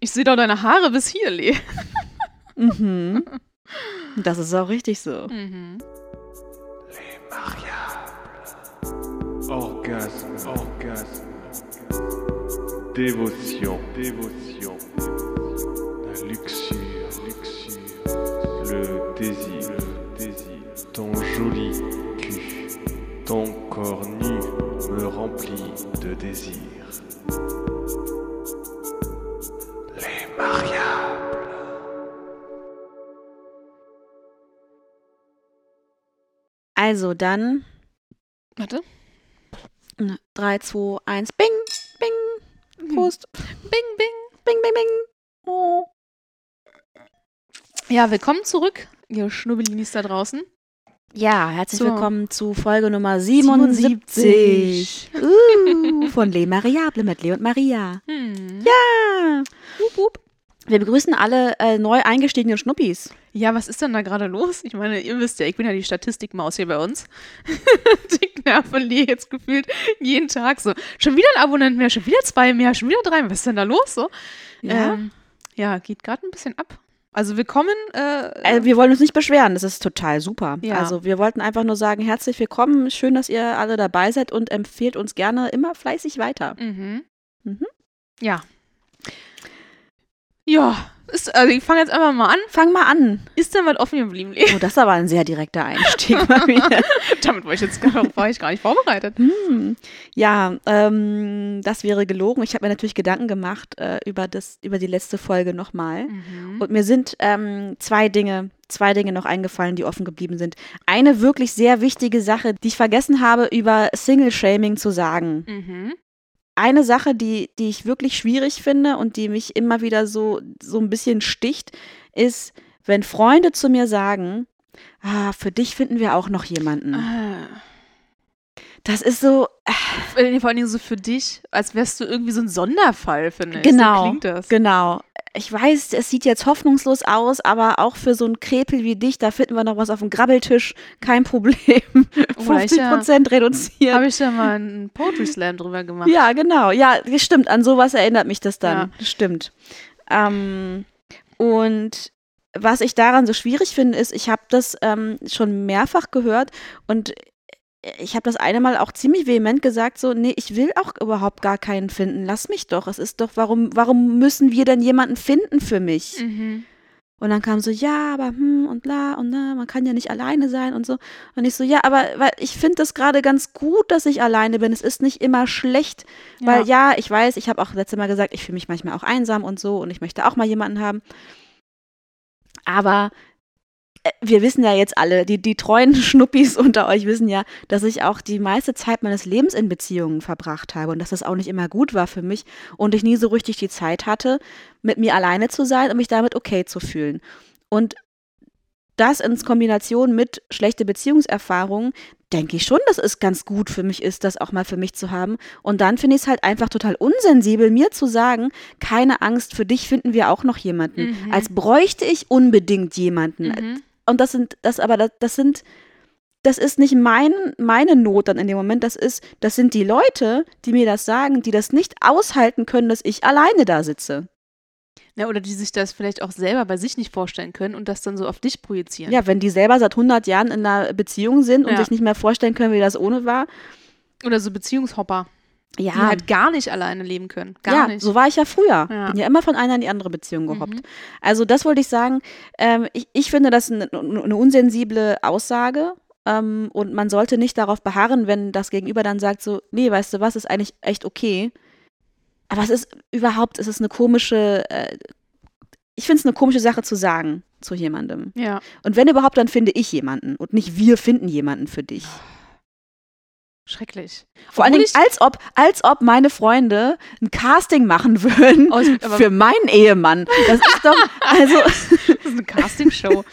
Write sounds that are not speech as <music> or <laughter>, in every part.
Ich sehe doch deine Haare bis hier, Lee. Mhm. Das ist auch richtig so. Mhm. Orgasme, orgasme. Dévotion, dévotion. La luxure, luxure. Le désir, le désir. Ton joli cul, ton corps nu me remplit de désir. Also dann Warte. 3, 2, 1, bing, bing. Prost. Bing, bing. Bing, bing, bing. Oh. Ja, willkommen zurück, ihr Schnubbelinis da draußen. Ja, herzlich So. willkommen zu Folge Nummer 77. Uh, von Le Mariable mit Le und Maria. Hm. Ja. Wup, wup. Wir begrüßen alle äh, neu eingestiegenen Schnuppis. Ja, was ist denn da gerade los? Ich meine, ihr wisst ja, ich bin ja die Statistikmaus hier bei uns. <laughs> die Lee jetzt gefühlt jeden Tag so. Schon wieder ein Abonnent mehr, schon wieder zwei mehr, schon wieder drei mehr. Was ist denn da los so? Ja. ähm, ja geht gerade ein bisschen ab. Also willkommen. Äh, Äh, wir wollen uns nicht beschweren, das ist total super. Ja. Also wir wollten einfach nur sagen, herzlich willkommen, schön, dass ihr alle dabei seid und empfehlt uns gerne immer fleißig weiter. mhm. Mhm. Ja. Ja, ist, also ich fange jetzt einfach mal an. Fang mal an. Ist denn was offen geblieben? Oh, das ist aber ein sehr direkter Einstieg bei mir. <laughs> Damit war ich jetzt gar, war ich gar nicht vorbereitet. Hm. Ja, ähm, das wäre gelogen. Ich habe mir natürlich Gedanken gemacht äh, über, das, über die letzte Folge nochmal. Mhm. Und mir sind ähm, zwei Dinge, zwei Dinge noch eingefallen, die offen geblieben sind. Eine wirklich sehr wichtige Sache, die ich vergessen habe, über Single-Shaming zu sagen. Mhm. Eine Sache, die, die ich wirklich schwierig finde und die mich immer wieder so, so ein bisschen sticht, ist, wenn Freunde zu mir sagen, ah, für dich finden wir auch noch jemanden. Ah. Das ist so, Vor allen Dingen so für dich, als wärst du irgendwie so ein Sonderfall, finde ich. Genau, So klingt das. Genau. Ich weiß, es sieht jetzt hoffnungslos aus, aber auch für so einen Krepel wie dich, da finden wir noch was auf dem Grabbeltisch. Kein Problem. Oder ich 50 ja- Prozent reduziert. Habe ich ja mal einen Poetry Slam drüber gemacht. ja, genau. Ja, das stimmt. An sowas erinnert mich das dann. Ja. Das stimmt. Ähm, und was ich daran so schwierig finde, ist, ich habe das ähm, schon mehrfach gehört und ich habe das eine Mal auch ziemlich vehement gesagt, so, nee, ich will auch überhaupt gar keinen finden. Lass mich doch. Es ist doch, warum, warum müssen wir denn jemanden finden für mich? Mhm. Und dann kam so, ja, aber hm und bla und na, man kann ja nicht alleine sein und so. Und ich so, ja, aber weil ich finde das gerade ganz gut, dass ich alleine bin. Es ist nicht immer schlecht, weil ja, ich weiß, ich habe auch letztes Mal gesagt, ich fühle mich manchmal auch einsam und so und ich möchte auch mal jemanden haben. Aber wir wissen ja jetzt alle, die, die treuen <laughs> Schnuppis unter euch wissen ja, dass ich auch die meiste Zeit meines Lebens in Beziehungen verbracht habe und dass das auch nicht immer gut war für mich und ich nie so richtig die Zeit hatte, mit mir alleine zu sein und mich damit okay zu fühlen. Und das in Kombination mit schlechte Beziehungserfahrungen, denke ich schon, dass es ganz gut für mich ist, das auch mal für mich zu haben. Und dann finde ich es halt einfach total unsensibel, mir zu sagen, keine Angst, für dich finden wir auch noch jemanden. Mhm. Als bräuchte ich unbedingt jemanden. Mhm. Und das sind, das aber, das, das sind, das ist nicht mein, meine Not dann in dem Moment, das ist, das sind die Leute, die mir das sagen, die das nicht aushalten können, dass ich alleine da sitze. Ja, oder die sich das vielleicht auch selber bei sich nicht vorstellen können und das dann so auf dich projizieren. Ja, wenn die selber seit 100 Jahren in einer Beziehung sind und Ja. sich nicht mehr vorstellen können, wie das ohne war. Oder so Beziehungshopper, Ja, die halt gar nicht alleine leben können. Gar ja nicht. so war ich ja früher. Ja. Bin ja immer von einer in die andere Beziehung gehoppt. Mhm. Also das wollte ich sagen. Ähm, ich, ich finde das eine, eine unsensible Aussage. Ähm, und man sollte nicht darauf beharren, wenn das Gegenüber dann sagt so, nee, weißt du was, ist eigentlich echt okay. Aber es ist überhaupt, es ist eine komische, äh, ich finde es eine komische Sache zu sagen zu jemandem. Ja. Und wenn überhaupt, dann finde ich jemanden und nicht wir finden jemanden für dich. Schrecklich. Vor allen Obwohl Dingen, als ob, als ob meine Freunde ein Casting machen <laughs> würden Oh, für meinen Ehemann. Das ist doch, also, <laughs> Das ist eine Castingshow.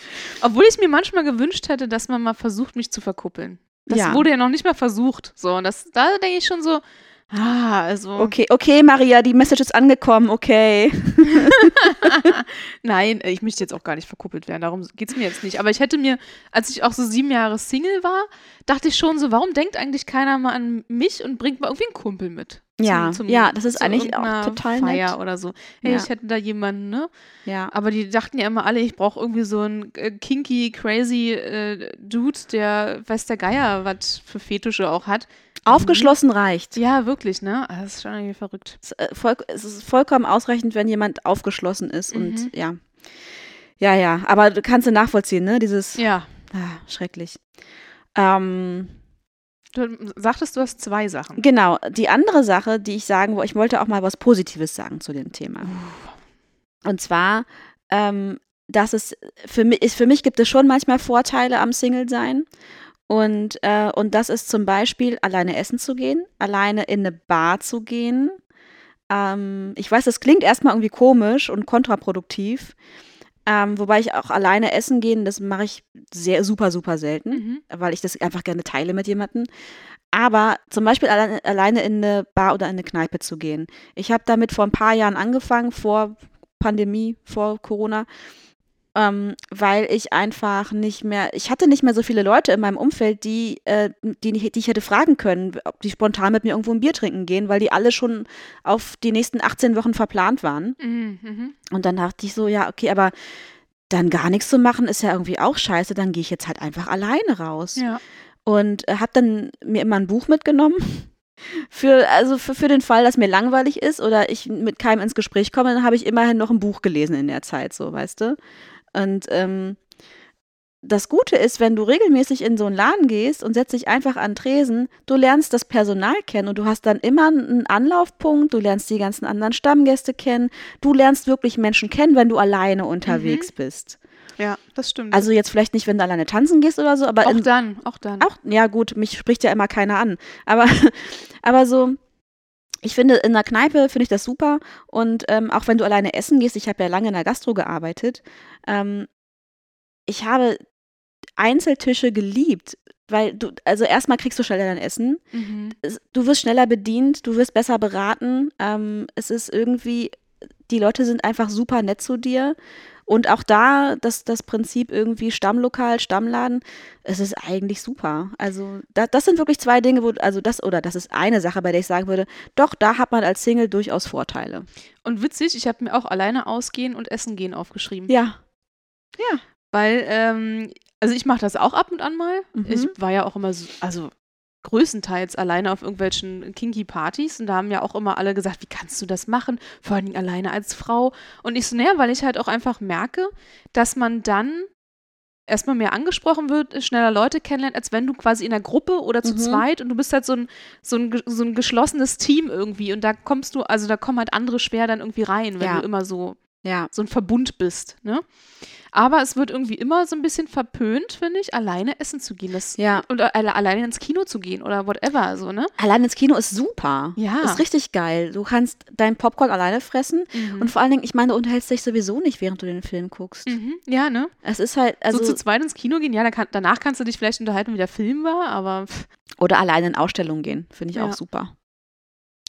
Obwohl ich mir manchmal gewünscht hätte, dass man mal versucht, mich zu verkuppeln. Das Ja. wurde ja noch nicht mal versucht. So, und das, da denke ich schon so, ah, also. okay, okay, Maria, die Message ist angekommen, okay. <laughs> Nein, ich möchte jetzt auch gar nicht verkuppelt werden, darum geht es mir jetzt nicht. Aber ich hätte mir, als ich auch so sieben Jahre Single war, dachte ich schon so, warum denkt eigentlich keiner mal an mich und bringt mal irgendwie einen Kumpel mit? Ja, zum, ja, das ist eigentlich auch total Feier nett. oder so. Hey, Ja. ich hätte da jemanden, ne? Ja. Aber die dachten ja immer alle, ich brauche irgendwie so einen äh, kinky, crazy äh, Dude, der weiß der Geier, was für Fetische auch hat. Aufgeschlossen reicht. Ja, wirklich, ne? Ah, Das ist schon irgendwie verrückt. Es, äh, voll, es ist vollkommen ausreichend, wenn jemand aufgeschlossen ist Mhm. und ja. Ja, ja, aber du kannst du nachvollziehen, ne? Dieses Ja. ah, schrecklich. Ähm, Du sagtest, du hast zwei Sachen. genau, die andere Sache, die ich sagen wollte, ich wollte auch mal was Positives sagen zu dem Thema. Und zwar, ähm, dass es für mich, ist, für mich gibt es schon manchmal Vorteile am Single-Sein. Und, äh, und das ist zum Beispiel, alleine essen zu gehen, alleine in eine Bar zu gehen. Ähm, ich weiß, das klingt erstmal irgendwie komisch und kontraproduktiv. Ähm, wobei ich auch alleine essen gehen, das mache ich sehr, super, super selten, Mhm. weil ich das einfach gerne teile mit jemandem. Aber zum Beispiel alleine, alleine in eine Bar oder in eine Kneipe zu gehen. Ich habe damit vor ein paar Jahren angefangen, vor Pandemie, vor Corona, ähm, weil ich einfach nicht mehr, ich hatte nicht mehr so viele Leute in meinem Umfeld, die, äh, die, nicht- die ich hätte fragen können, ob die spontan mit mir irgendwo ein Bier trinken gehen, weil die alle schon auf die nächsten 18 Wochen verplant waren. Mhm. Mhm. Und dann dachte ich so, ja, okay, aber dann gar nichts zu machen, ist ja irgendwie auch scheiße, dann gehe ich jetzt halt einfach alleine raus. Ja. Und äh, habe dann mir immer ein Buch mitgenommen. <laughs> Für, also für, für den Fall, dass mir langweilig ist oder ich mit keinem ins Gespräch komme, dann habe ich immerhin noch ein Buch gelesen in der Zeit, so, weißt du? Und ähm, das Gute ist, wenn du regelmäßig in so einen Laden gehst und setzt dich einfach an Tresen, du lernst das Personal kennen und du hast dann immer einen Anlaufpunkt, du lernst die ganzen anderen Stammgäste kennen, du lernst wirklich Menschen kennen, wenn du alleine unterwegs bist. ja, das stimmt. Also jetzt vielleicht nicht, wenn du alleine tanzen gehst oder so, aber auch in, dann, auch dann. auch, ja gut, mich spricht ja immer keiner an. Aber, <laughs> aber so, ich finde, in einer Kneipe finde ich das super. Und ähm, auch wenn du alleine essen gehst, ich habe ja lange in der Gastro gearbeitet, ähm, ich habe Einzeltische geliebt. Weil du, also erstmal kriegst du schneller dein Essen, Mhm. du wirst schneller bedient, du wirst besser beraten. Ähm, es ist irgendwie, die Leute sind einfach super nett zu dir. Und auch da, das, das Prinzip irgendwie Stammlokal, Stammladen, es ist eigentlich super. Also, da, das sind wirklich zwei Dinge, wo, also das, oder das ist eine Sache, bei der ich sagen würde, doch, da hat man als Single durchaus Vorteile. Und witzig, ich habe mir auch alleine ausgehen und essen gehen aufgeschrieben. Ja. Weil, ähm, also ich mache das auch ab und an mal. Mhm. Ich war ja auch immer so, also größtenteils alleine auf irgendwelchen kinky Partys und da haben ja auch immer alle gesagt, wie kannst du das machen? Vor allen Dingen alleine als Frau. Und ich so, naja, weil ich halt auch einfach merke, dass man dann erstmal mehr angesprochen wird, schneller Leute kennenlernt, als wenn du quasi in einer Gruppe oder zu Mhm. zweit und du bist halt so ein, so, ein, so ein geschlossenes Team irgendwie und da kommst du, also da kommen halt andere schwer dann irgendwie rein, wenn Ja. du immer so Ja. so ein Verbund bist, ne? Aber es wird irgendwie immer so ein bisschen verpönt, finde ich, alleine essen zu gehen. Das, Ja. Und äh, alle- alleine ins Kino zu gehen oder whatever, so, ne? Allein ins Kino ist super. Ja. Ist richtig geil. Du kannst dein Popcorn alleine fressen. Und vor allen Dingen, ich meine, du unterhältst dich sowieso nicht, während du den Film guckst. Mhm. Ja, ne? Es ist halt, also. so zu zweit ins Kino gehen, ja, kann, danach kannst du dich vielleicht unterhalten, wie der Film war, aber pff, Oder alleine in Ausstellungen gehen, finde ich Ja. auch super.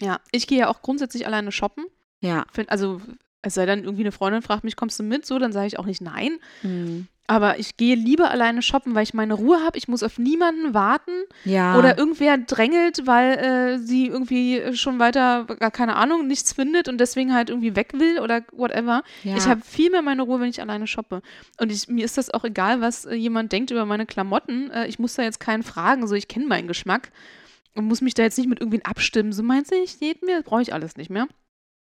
ja. Ich gehe ja auch grundsätzlich alleine shoppen. Ja. Find, also, es sei denn, irgendwie eine Freundin fragt mich, kommst du mit? So, dann sage ich auch nicht nein. Hm. Aber ich gehe lieber alleine shoppen, weil ich meine Ruhe habe. Ich muss auf niemanden warten. Ja. Oder irgendwer drängelt, weil äh, sie irgendwie schon weiter, gar keine Ahnung, nichts findet und deswegen halt irgendwie weg will oder whatever. ja. Ich habe viel mehr meine Ruhe, wenn ich alleine shoppe. Und ich, mir ist das auch egal, was äh, jemand denkt über meine Klamotten. Äh, ich muss da jetzt keinen fragen, so ich kenne meinen Geschmack und muss mich da jetzt nicht mit irgendwen abstimmen. So meinst du, ich geht mir, brauche ich alles nicht mehr.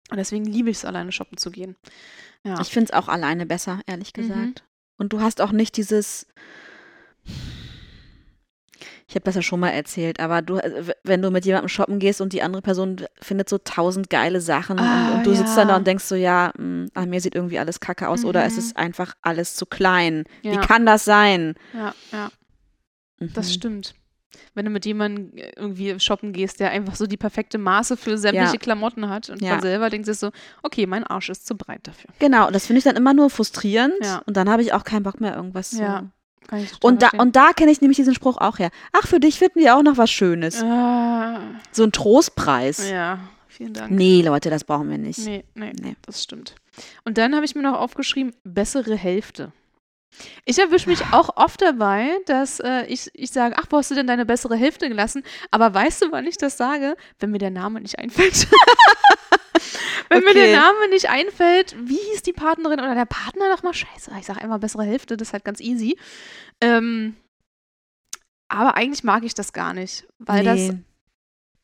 Und deswegen liebe ich es, alleine shoppen zu gehen. Ja. Ich finde es auch alleine besser, ehrlich Mhm. gesagt. Und du hast auch nicht dieses. Ich habe das ja schon mal erzählt, aber du, äh, wenn du mit jemandem shoppen gehst und die andere Person findet so tausend geile Sachen Ah, und, und du sitzt dann da ja. und denkst so, ja, mh, an mir sieht irgendwie alles kacke aus oder es Mhm. ist einfach alles zu klein. Wie ja, kann das sein? ja, ja, das Mhm. stimmt. Wenn du mit jemandem äh, irgendwie shoppen gehst, der einfach so die perfekte Maße für sämtliche Ja. Klamotten hat und Ja. man selber denkt sich so, okay, mein Arsch ist zu breit dafür. Genau, und das finde ich dann immer nur frustrierend Ja. und dann habe ich auch keinen Bock mehr irgendwas zu. Ja, Und da, und da kenne ich nämlich diesen Spruch auch her. Ach, für dich finden wir auch noch was Schönes. Ah, So ein Trostpreis. ja, vielen Dank. Nee, Leute, das brauchen wir nicht. Nee, nee, Nee. das stimmt. Und dann habe ich mir noch aufgeschrieben, bessere Hälfte. Ich erwische mich auch oft dabei, dass äh, ich, ich sage, ach, wo hast du denn deine bessere Hälfte gelassen? Aber weißt du, wann ich das sage? Wenn mir der Name nicht einfällt. <laughs> Wenn mir Okay. der Name nicht einfällt, wie hieß die Partnerin oder der Partner nochmal? Scheiße, ich sage einmal bessere Hälfte, das ist halt ganz easy. Ähm, aber eigentlich mag ich das gar nicht, weil das Nee.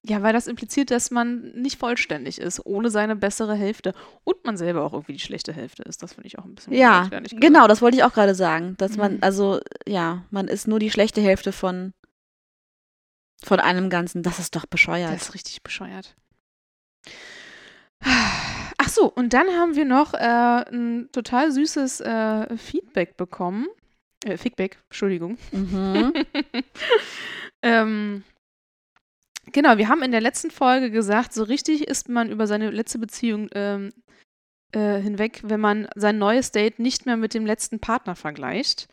Ja, weil das impliziert, dass man nicht vollständig ist, ohne seine bessere Hälfte. Und man selber auch irgendwie die schlechte Hälfte ist. Das finde ich auch ein bisschen Ja, genau, das wollte ich auch gerade sagen. Dass man, Mhm. also, ja, man ist nur die schlechte Hälfte von, von einem Ganzen. Das ist doch bescheuert. Das ist richtig bescheuert. Ach so, und dann haben wir noch äh, ein total süßes äh, Feedback bekommen. Äh, Feedback, Entschuldigung. mhm. <laughs> Ähm, genau, wir haben in der letzten Folge gesagt, so richtig ist man über seine letzte Beziehung ähm, äh, hinweg, wenn man sein neues Date nicht mehr mit dem letzten Partner vergleicht.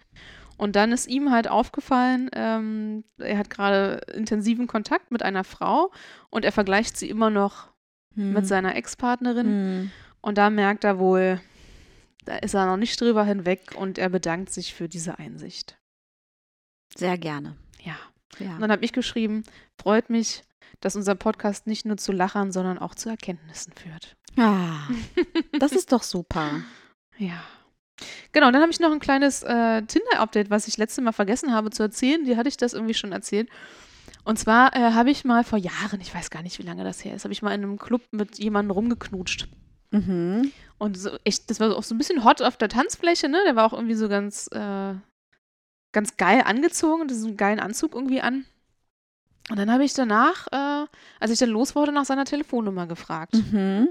Und dann ist ihm halt aufgefallen, ähm, er hat gerade intensiven Kontakt mit einer Frau und er vergleicht sie immer noch Hm. mit seiner Ex-Partnerin. Hm. Und da merkt er wohl, da ist er noch nicht drüber hinweg und er bedankt sich für diese Einsicht. Sehr gerne. Ja. Ja. Und dann habe ich geschrieben, freut mich, dass unser Podcast nicht nur zu Lachern, sondern auch zu Erkenntnissen führt. Ah, <laughs> das ist doch super. Ja. Genau, dann habe ich noch ein kleines äh, Tinder-Update, was ich letztes Mal vergessen habe zu erzählen. Die hatte ich das irgendwie schon erzählt. Und zwar äh, habe ich mal vor Jahren, ich weiß gar nicht, wie lange das her ist, habe ich mal in einem Club mit jemandem rumgeknutscht. Mhm. Und so echt, das war auch so ein bisschen hot auf der Tanzfläche, ne? Der war auch irgendwie so ganz, äh, ganz geil angezogen, diesen geilen Anzug irgendwie an. Und dann habe ich danach, äh, als ich dann los wurde, nach seiner Telefonnummer gefragt. Mhm.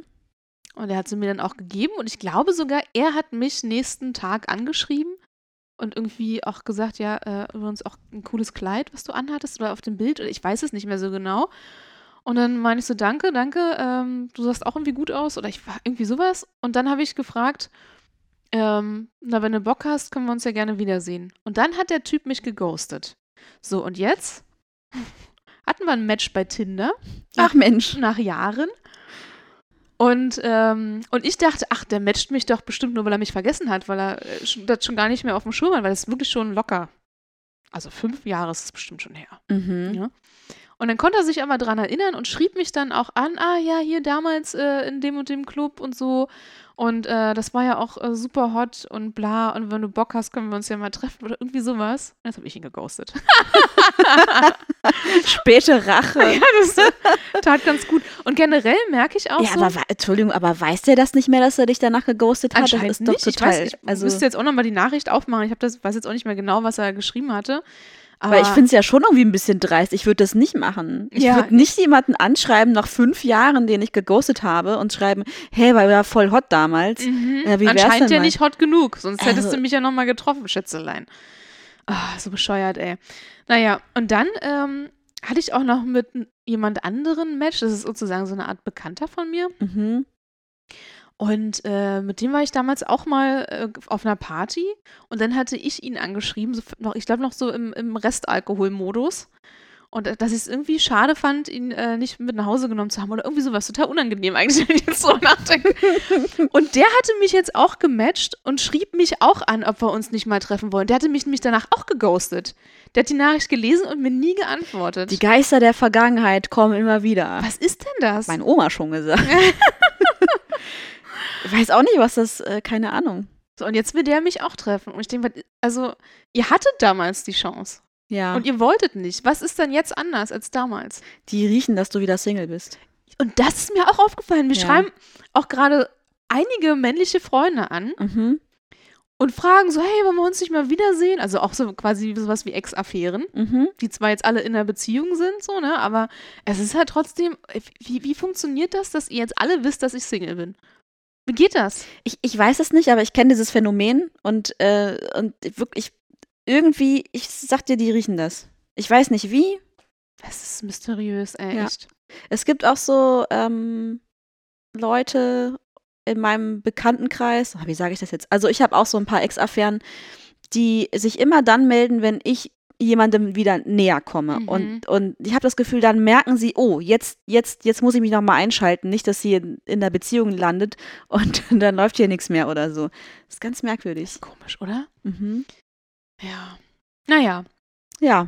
Und er hat sie mir dann auch gegeben. Und ich glaube sogar, er hat mich nächsten Tag angeschrieben und irgendwie auch gesagt, ja, äh, übrigens auch ein cooles Kleid, was du anhattest oder auf dem Bild. Oder ich weiß es nicht mehr so genau. Und dann meine ich so, danke, danke, ähm, du sahst auch irgendwie gut aus. Oder ich war irgendwie sowas. Und dann habe ich gefragt, ähm, na, wenn du Bock hast, können wir uns ja gerne wiedersehen. Und dann hat der Typ mich geghostet. So, und jetzt hatten wir ein Match bei Tinder Ach Mensch. nach Jahren. Und, ähm, und ich dachte, ach, der matcht mich doch bestimmt nur, weil er mich vergessen hat, weil er äh, das schon gar nicht mehr auf dem Schirm hat, weil das ist wirklich schon locker. Also fünf Jahre ist es bestimmt schon her. Mhm. Ja. Und dann konnte er sich aber dran erinnern und schrieb mich dann auch an, ah ja, hier damals äh, in dem und dem Club und so. Und äh, das war ja auch äh, super hot und bla. Und wenn du Bock hast, können wir uns ja mal treffen oder irgendwie sowas. Jetzt habe ich ihn geghostet. <laughs> Späte Rache. ja, das tat ganz gut. Und generell merke ich auch Ja, so. aber Entschuldigung, aber weiß der das nicht mehr, dass er dich danach geghostet hat? Das Anscheinend ist doch nicht. total. ich weiß, ich also, müsste jetzt auch nochmal die Nachricht aufmachen. Ich das, weiß jetzt auch nicht mehr genau, was er geschrieben hatte. Aber weil ich finde es ja schon irgendwie ein bisschen dreist. Ich würde das nicht machen. Ich Ja. würde nicht jemanden anschreiben nach fünf Jahren, den ich geghostet habe und schreiben, hey, weil war voll hot damals. Mhm. Ja, wie anscheinend ja mal? nicht hot genug. Sonst hättest Also- du mich ja nochmal getroffen, Schätzelein. Ah, so bescheuert, ey. Naja, und dann ähm, hatte ich auch noch mit jemand anderen Match. Das ist sozusagen so eine Art Bekannter von mir. Mhm. Und äh, mit dem war ich damals auch mal äh, auf einer Party. Und dann hatte ich ihn angeschrieben, so, noch, ich glaube noch so im, im Restalkoholmodus. Und äh, dass ich es irgendwie schade fand, ihn äh, nicht mit nach Hause genommen zu haben oder irgendwie sowas. Total unangenehm eigentlich, <laughs> wenn ich jetzt so nachdenke. und der hatte mich jetzt auch gematcht und schrieb mich auch an, ob wir uns nicht mal treffen wollen. Der hatte mich nämlich danach auch geghostet. Der hat die Nachricht gelesen und mir nie geantwortet. Die Geister der Vergangenheit kommen immer wieder. Was ist denn das? Meine Oma schon gesagt. <laughs> ich weiß auch nicht, was das, äh, keine Ahnung. So, und jetzt will der mich auch treffen. Und ich denke, also, ihr hattet damals die Chance. Ja, Und ihr wolltet nicht. Was ist denn jetzt anders als damals? die riechen, dass du wieder Single bist. Und das ist mir auch aufgefallen. Mir Ja. schreiben auch gerade einige männliche Freunde an Mhm. und fragen so, hey, wollen wir uns nicht mal wiedersehen? Also auch so quasi sowas wie Ex-Affären, Mhm. die zwar jetzt alle in einer Beziehung sind, so, ne, aber es ist halt trotzdem, wie, wie funktioniert das, dass ihr jetzt alle wisst, dass ich Single bin? Wie geht das? Ich, ich weiß es nicht, aber ich kenne dieses Phänomen und, äh, und wirklich irgendwie, ich sag dir, die riechen das. Ich weiß nicht wie. Das ist mysteriös, ey, Ja. echt. Es gibt auch so ähm, Leute in meinem Bekanntenkreis, ah, wie sage ich das jetzt? Also ich habe auch so ein paar Ex-Affären, die sich immer dann melden, wenn ich jemandem wieder näher komme. Mhm. Und, und ich habe das Gefühl, dann merken sie, oh, jetzt, jetzt, jetzt muss ich mich nochmal einschalten, nicht, dass sie in, in der Beziehung landet <laughs> und dann läuft hier nichts mehr oder so. Das ist ganz merkwürdig. Komisch, oder? Mhm. Ja. Naja, Ja,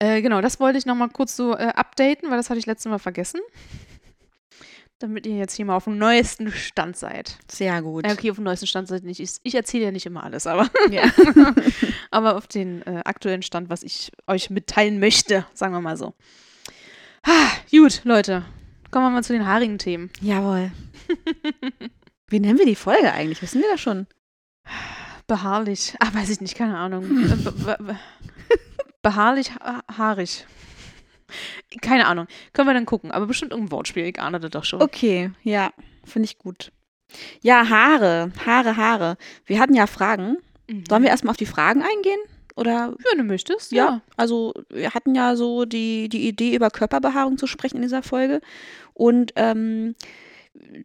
äh, genau, das wollte ich nochmal kurz so äh, updaten, weil das hatte ich letztes Mal vergessen. Damit ihr jetzt hier mal auf dem neuesten Stand seid. sehr gut. Ja, okay, auf dem neuesten Stand seid nicht. Ich, ich erzähle ja nicht immer alles, aber, Ja. <laughs> aber auf den äh, aktuellen Stand, was ich euch mitteilen möchte, sagen wir mal so. Ah, gut, Leute. Kommen wir mal zu den haarigen Themen. Jawohl. Wie nennen wir die Folge eigentlich? Wissen wir das schon? Behaarlich. Ah, weiß ich nicht, keine Ahnung. Äh, be be be behaarlich, ha haarig. Keine Ahnung. Können wir dann gucken. Aber bestimmt irgendein Wortspiel. Ich ahne das doch schon. Okay, ja, finde ich gut. Ja, Haare, Haare, Haare. Wir hatten ja Fragen. Mhm. Sollen wir erstmal auf die Fragen eingehen? Oder Wenn du möchtest, Ja, ja. also wir hatten ja so die, die Idee, über Körperbehaarung zu sprechen in dieser Folge. Und ähm,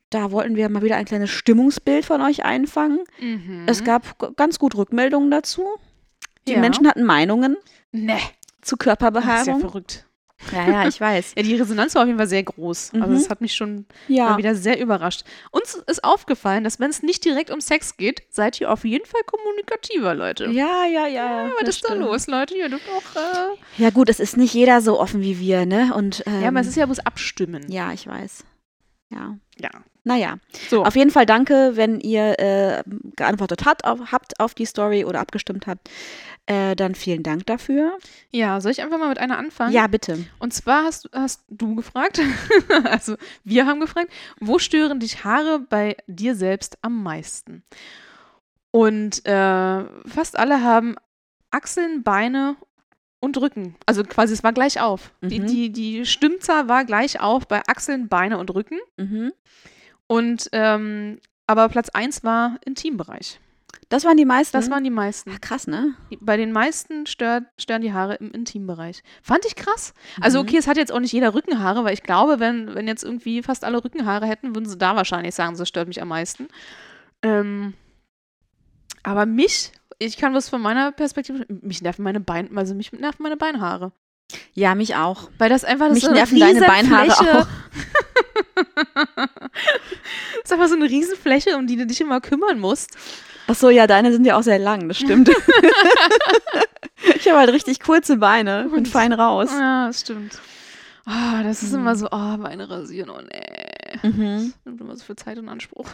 da wollten wir mal wieder ein kleines Stimmungsbild von euch einfangen. Mhm. Es gab ganz gut Rückmeldungen dazu. Die ja. Menschen hatten Meinungen Ne, zu das ist ja Körperbehaarung. verrückt. Ja, ja, ich weiß. Ja, die Resonanz war auf jeden Fall sehr groß. Also Mhm. das hat mich schon Ja, mal wieder sehr überrascht. Uns ist aufgefallen, dass wenn es nicht direkt um Sex geht, seid ihr auf jeden Fall kommunikativer, Leute. ja, ja, ja. was das ist da stimmt. los, Leute? Ihr dürft auch. Äh Ja, gut, es ist nicht jeder so offen wie wir, ne? Und, ähm, ja, aber es ist ja bloß Abstimmen. Ja, ich weiß. Ja. Ja. Naja, So. auf jeden Fall danke, wenn ihr äh, geantwortet hat, auf, habt auf die Story oder abgestimmt habt. Äh, dann vielen Dank dafür. ja, soll ich einfach mal mit einer anfangen? Ja, bitte. Und zwar hast, hast du gefragt, <laughs> also wir haben gefragt, wo stören dich Haare bei dir selbst am meisten? Und äh, fast alle haben Achseln, Beine und Rücken. Also quasi, es war gleich auf. Die, Mhm. die, die Stimmzahl war gleich auf bei Achseln, Beine und Rücken. Mhm. Und ähm, aber Platz 1 war Intimbereich. Das waren die meisten. Das waren die meisten. Ach, krass, ne? Bei den meisten stört, stören die Haare im Intimbereich. Fand ich krass. Also, Mhm. okay, es hat jetzt auch nicht jeder Rückenhaare, weil ich glaube, wenn, wenn jetzt irgendwie fast alle Rückenhaare hätten, würden sie da wahrscheinlich sagen, das stört mich am meisten. Ähm, aber mich, ich kann was von meiner Perspektive, mich nerven meine Beine, also mich nerven meine Beinhaare. Ja, mich auch. Weil das einfach das Mich so nerven deine Beinhaare Riesenfläche- auch. <laughs> das <laughs> ist einfach so eine Riesenfläche, um die du dich immer kümmern musst. Ach so, ja, deine sind ja auch sehr lang, das stimmt. <laughs> ich habe halt richtig kurze Beine und fein raus. Ja, das stimmt. Ah, das ist Mhm. immer so, oh, Beine rasieren, oh nee. Mhm. Das nimmt immer so viel Zeit in Anspruch.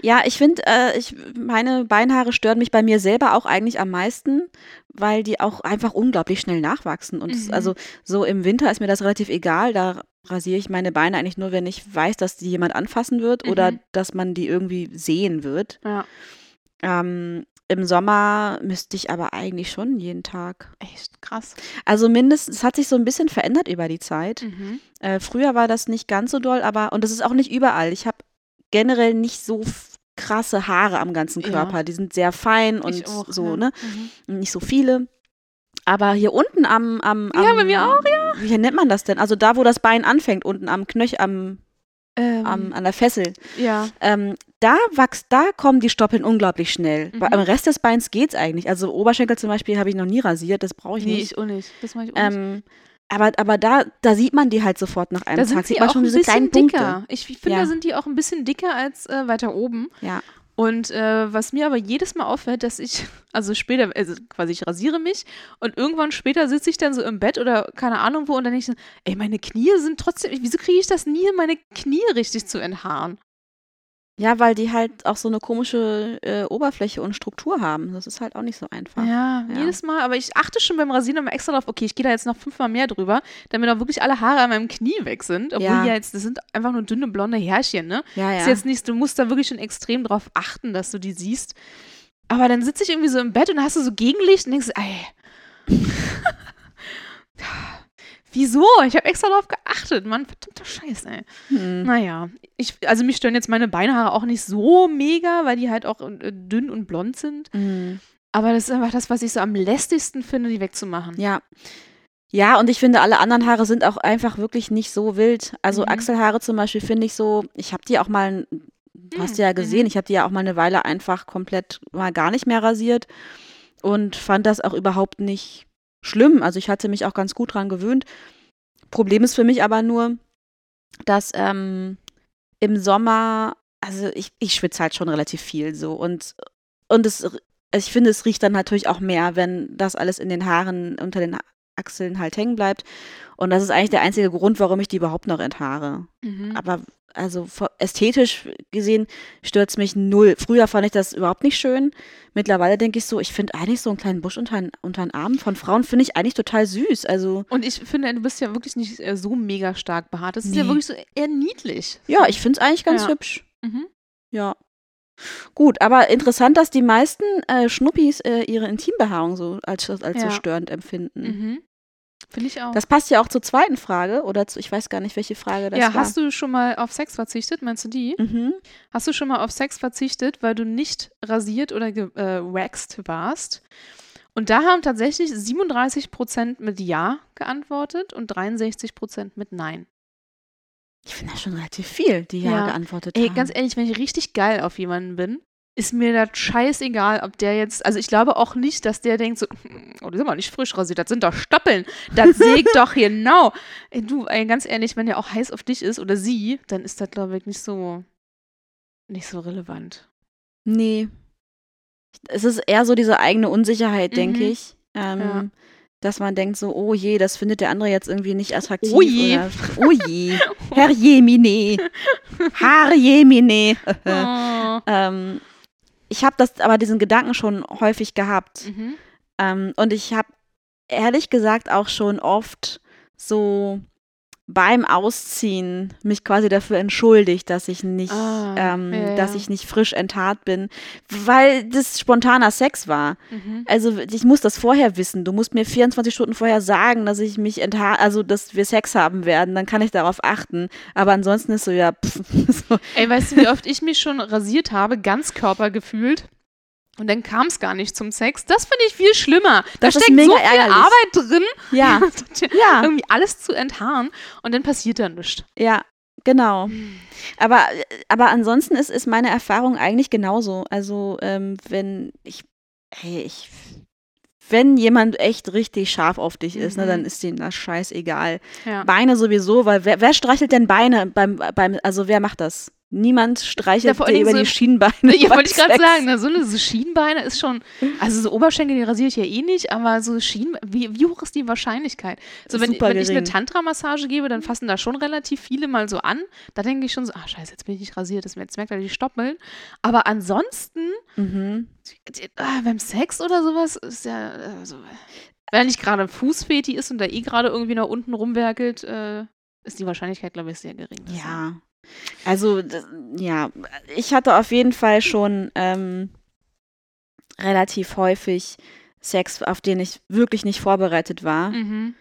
Ja, ich finde, äh, ich, meine Beinhaare stören mich bei mir selber auch eigentlich am meisten, weil die auch einfach unglaublich schnell nachwachsen. Und Mhm. also so im Winter ist mir das relativ egal. Da rasiere ich meine Beine eigentlich nur, wenn ich weiß, dass die jemand anfassen wird oder Mhm. dass man die irgendwie sehen wird. Ja, Ähm, Im Sommer müsste ich aber eigentlich schon jeden Tag. echt krass. Also mindestens, es hat sich so ein bisschen verändert über die Zeit. Mhm. Äh, früher war das nicht ganz so doll, aber, und das ist auch nicht überall. Ich habe generell nicht so krasse Haare am ganzen Ja. Körper. Die sind sehr fein und auch, so, ja. ne? Mhm. Nicht so viele. Aber hier unten am, am, am Ja, bei mir auch, ja. Wie nennt man das denn? Also da, wo das Bein anfängt, unten am Knöchel, am, Ähm, am, an der Fessel. ja, Ähm, da wächst, da kommen die Stoppeln unglaublich schnell. Mhm. Am Rest des Beins geht's eigentlich. Also Oberschenkel zum Beispiel habe ich noch nie rasiert, das brauche ich nee, nicht. ich auch nicht. Das mache ich auch nicht. Ähm, aber aber da, da sieht man die halt sofort nach einem Da Tag. sind Sieht sie man auch schon ein diese bisschen kleinen dicker. Punkte. Ich finde, Ja. da sind die auch ein bisschen dicker als äh, weiter oben. Ja. Und äh, was mir aber jedes Mal auffällt, dass ich, <laughs> also später, also quasi ich rasiere mich und irgendwann später sitze ich dann so im Bett oder keine Ahnung wo und dann denke ich so, ey, meine Knie sind trotzdem, wieso kriege ich das nie meine Knie richtig zu enthaaren? Ja, weil die halt auch so eine komische äh, Oberfläche und Struktur haben. Das ist halt auch nicht so einfach. Ja, Ja. jedes Mal. Aber ich achte schon beim Rasieren immer extra drauf, okay, ich gehe da jetzt noch fünfmal mehr drüber, damit auch wirklich alle Haare an meinem Knie weg sind. Obwohl Ja. ja jetzt, das sind einfach nur dünne blonde Härchen, ne? Ja, ja. Ist jetzt nicht, du musst da wirklich schon extrem drauf achten, dass du die siehst. Aber dann sitze ich irgendwie so im Bett und hast du so Gegenlicht und denkst, ey. <laughs> Wieso? Ich habe extra drauf geachtet, Mann. Verdammter Scheiß, ey. hm. Naja, ich, also mich stören jetzt meine Beinhaare auch nicht so mega, weil die halt auch äh, dünn und blond sind. Hm. Aber das ist einfach das, was ich so am lästigsten finde, die wegzumachen. Ja. Ja, und ich finde, alle anderen Haare sind auch einfach wirklich nicht so wild. Also Mhm. Achselhaare zum Beispiel finde ich so, ich habe die auch mal, du hast Mhm, ja gesehen, mhm. ich habe die ja auch mal eine Weile einfach komplett mal gar nicht mehr rasiert und fand das auch überhaupt nicht schlimm. Also ich hatte mich auch ganz gut dran gewöhnt. Problem ist für mich aber nur, dass ähm, im Sommer, also ich, ich schwitze halt schon relativ viel so und, und es, ich finde, es riecht dann natürlich auch mehr, wenn das alles in den Haaren unter den Achseln halt hängen bleibt. Und das ist eigentlich der einzige Grund, warum ich die überhaupt noch enthaare. Mhm. Aber also ästhetisch gesehen stört es mich null. Früher fand ich das überhaupt nicht schön. Mittlerweile denke ich so, ich finde eigentlich so einen kleinen Busch unter, den- unter den Armen von Frauen finde ich eigentlich total süß. Also Und ich finde, du bist ja wirklich nicht äh, so mega stark behaart. Das ist ja Nee. wirklich so eher niedlich. ja, ich finde es eigentlich ganz Ja. hübsch. Mhm. Ja. Gut, aber interessant, dass die meisten äh, Schnuppis äh, ihre Intimbehaarung so als, als so Ja. störend empfinden. Mhm. Finde ich auch. Das passt ja auch zur zweiten Frage oder zu, ich weiß gar nicht, welche Frage das ja, war. hast du schon mal auf Sex verzichtet? Meinst du die? Mhm. Hast du schon mal auf Sex verzichtet, weil du nicht rasiert oder gewaxt warst? Und da haben tatsächlich 37% mit Ja geantwortet und 63% mit Nein. Ich finde das schon relativ viel, die ja, Ja. geantwortet Ey, haben. ganz ehrlich, wenn ich richtig geil auf jemanden bin, ist mir das scheißegal, ob der jetzt, also ich glaube auch nicht, dass der denkt so, "Hm, oh, die sind mal nicht frisch rasiert, das sind doch Stoppeln, das sägt doch genau. <laughs> Ey, du, ey, ganz ehrlich, wenn der auch heiß auf dich ist oder sie, dann ist das, glaube ich, nicht so, nicht so relevant. Nee. Es ist eher so diese eigene Unsicherheit, denke Mhm. ich. Ähm, Ja. Dass man denkt so, oh je, das findet der andere jetzt irgendwie nicht attraktiv. Oh je. Oder, <laughs> oh je. Herr Jemine. <laughs> Herr Jemine. Oh. ähm, ich habe das, aber diesen Gedanken schon häufig gehabt. Mhm. Ähm, und ich habe ehrlich gesagt auch schon oft so beim Ausziehen mich quasi dafür entschuldigt, dass ich nicht, Ah, ähm, ja, dass ja. ich nicht frisch enthaart bin, weil das spontaner Sex war. Mhm. Also ich muss das vorher wissen. Du musst mir 24 Stunden vorher sagen, dass ich mich enthaar, also dass wir Sex haben werden, dann kann ich darauf achten. Aber ansonsten ist so ja, pff, <laughs> so, Ey, weißt du, wie oft ich mich schon rasiert habe, Ganzkörper gefühlt? Und dann kam es gar nicht zum Sex. Das finde ich viel schlimmer. Da Das ist steckt so viel ärgerlich. Arbeit drin, ja, <laughs> ja. irgendwie alles zu enthaaren und dann passiert da nichts. Ja, genau. Aber, aber ansonsten ist, ist meine Erfahrung eigentlich genauso. Also, ähm, wenn ich, hey, ich, wenn jemand echt richtig scharf auf dich ist, ne, Mhm. dann ist denen das scheißegal. Ja. Beine sowieso, weil wer, wer streichelt denn Beine beim, beim, also wer macht das? Niemand Ja, streichelt vor dir über Dingen die so- Schienbeine. <laughs> Ja, wollte ich gerade sagen, ne, so eine so Schienbeine ist schon, also so Oberschenkel, die rasiere ich ja eh nicht, aber so Schienbeine, wie, wie hoch ist die Wahrscheinlichkeit? So, wenn, wenn ich eine. Tantra-Massage gebe, dann fassen da schon relativ viele mal so an. Da denke ich schon so, ah scheiße, jetzt bin ich nicht rasiert, das, jetzt merkt er die Stoppeln. Aber ansonsten, Mhm. ah, beim Sex oder sowas, ist ja, also, wenn er nicht gerade ein Fußfeti ist und da eh gerade irgendwie nach unten rumwerkelt, äh, ist die Wahrscheinlichkeit, glaube ich, sehr gering. er- Ja. Also, ja, ich hatte auf jeden Fall schon ähm, relativ häufig Sex, auf den ich wirklich nicht vorbereitet war. Mhm.